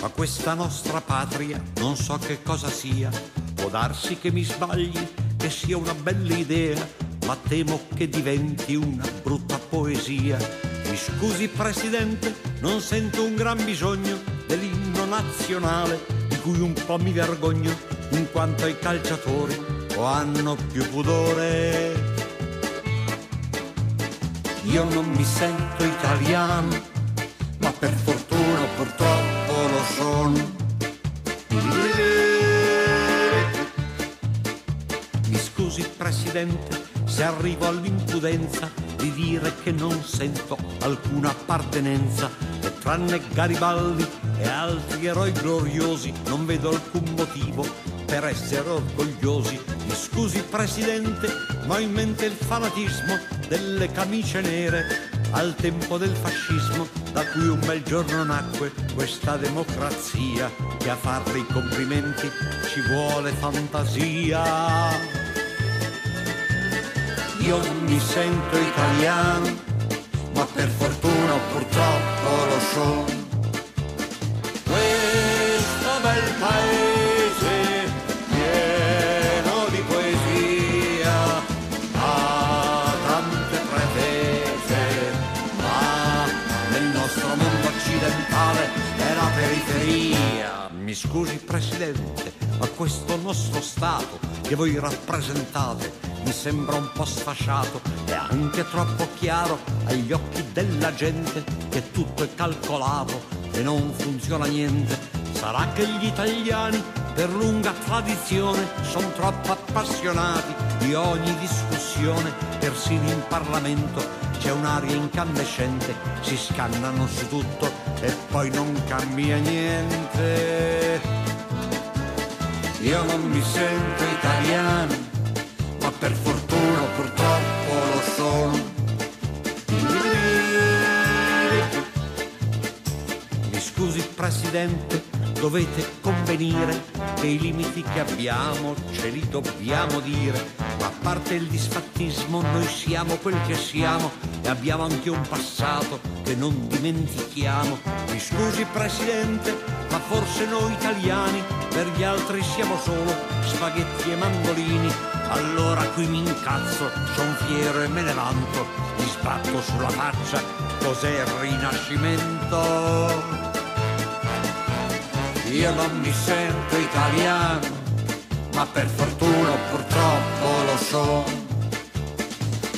ma questa nostra patria non so che cosa sia. Può darsi che mi sbagli, che sia una bella idea, ma temo che diventi una brutta poesia. Mi scusi Presidente, non sento un gran bisogno dell'inno nazionale, di cui un po' mi vergogno, in quanto i calciatori o hanno più pudore. Io non mi sento italiano, ma per fortuna purtroppo lo sono. Mi scusi Presidente se arrivo all'impudenza di dire che non sento alcuna appartenenza e tranne Garibaldi e altri eroi gloriosi non vedo alcun motivo per essere orgogliosi. Mi scusi Presidente, ma ho in mente il fanatismo delle camicie nere al tempo del fascismo da cui un bel giorno nacque questa democrazia che a farle i complimenti ci vuole fantasia. Io mi sento italiano, ma per fortuna purtroppo lo sono. Questo bel paese pieno di poesia ha tante pretese, ma nel nostro mondo occidentale è la periferia. Mi scusi Presidente, ma questo nostro Stato che voi rappresentate mi sembra un po' sfasciato e anche troppo chiaro agli occhi della gente che tutto è calcolato e non funziona niente. Sarà che gli italiani per lunga tradizione sono troppo appassionati di ogni discussione, persino in Parlamento c'è un'aria incandescente, si scannano su tutto e poi non cambia niente. Io non mi sento italiano, ma per fortuna purtroppo lo sono. Mi scusi Presidente, dovete convenire che i limiti che abbiamo ce li dobbiamo dire. Ma a parte il disfattismo, noi siamo quel che siamo e abbiamo anche un passato che non dimentichiamo. Mi scusi Presidente, ma forse noi italiani per gli altri siamo solo spaghetti e mandolini. Allora qui mi incazzo, son fiero e me ne vanto, mi sbatto sulla faccia, cos'è il rinascimento? Io non mi sento italiano, ma per fortuna purtroppo lo sono.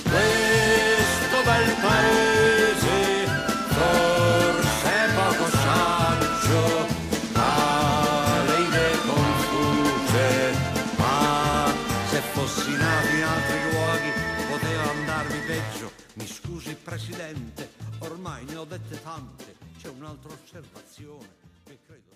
Questo bel paese forse è poco saggio, ha le idee confuse, ma se fossi nato in altri luoghi poteva andarmi peggio. Mi scusi Presidente, ormai ne ho dette tante, c'è un'altra osservazione che credo...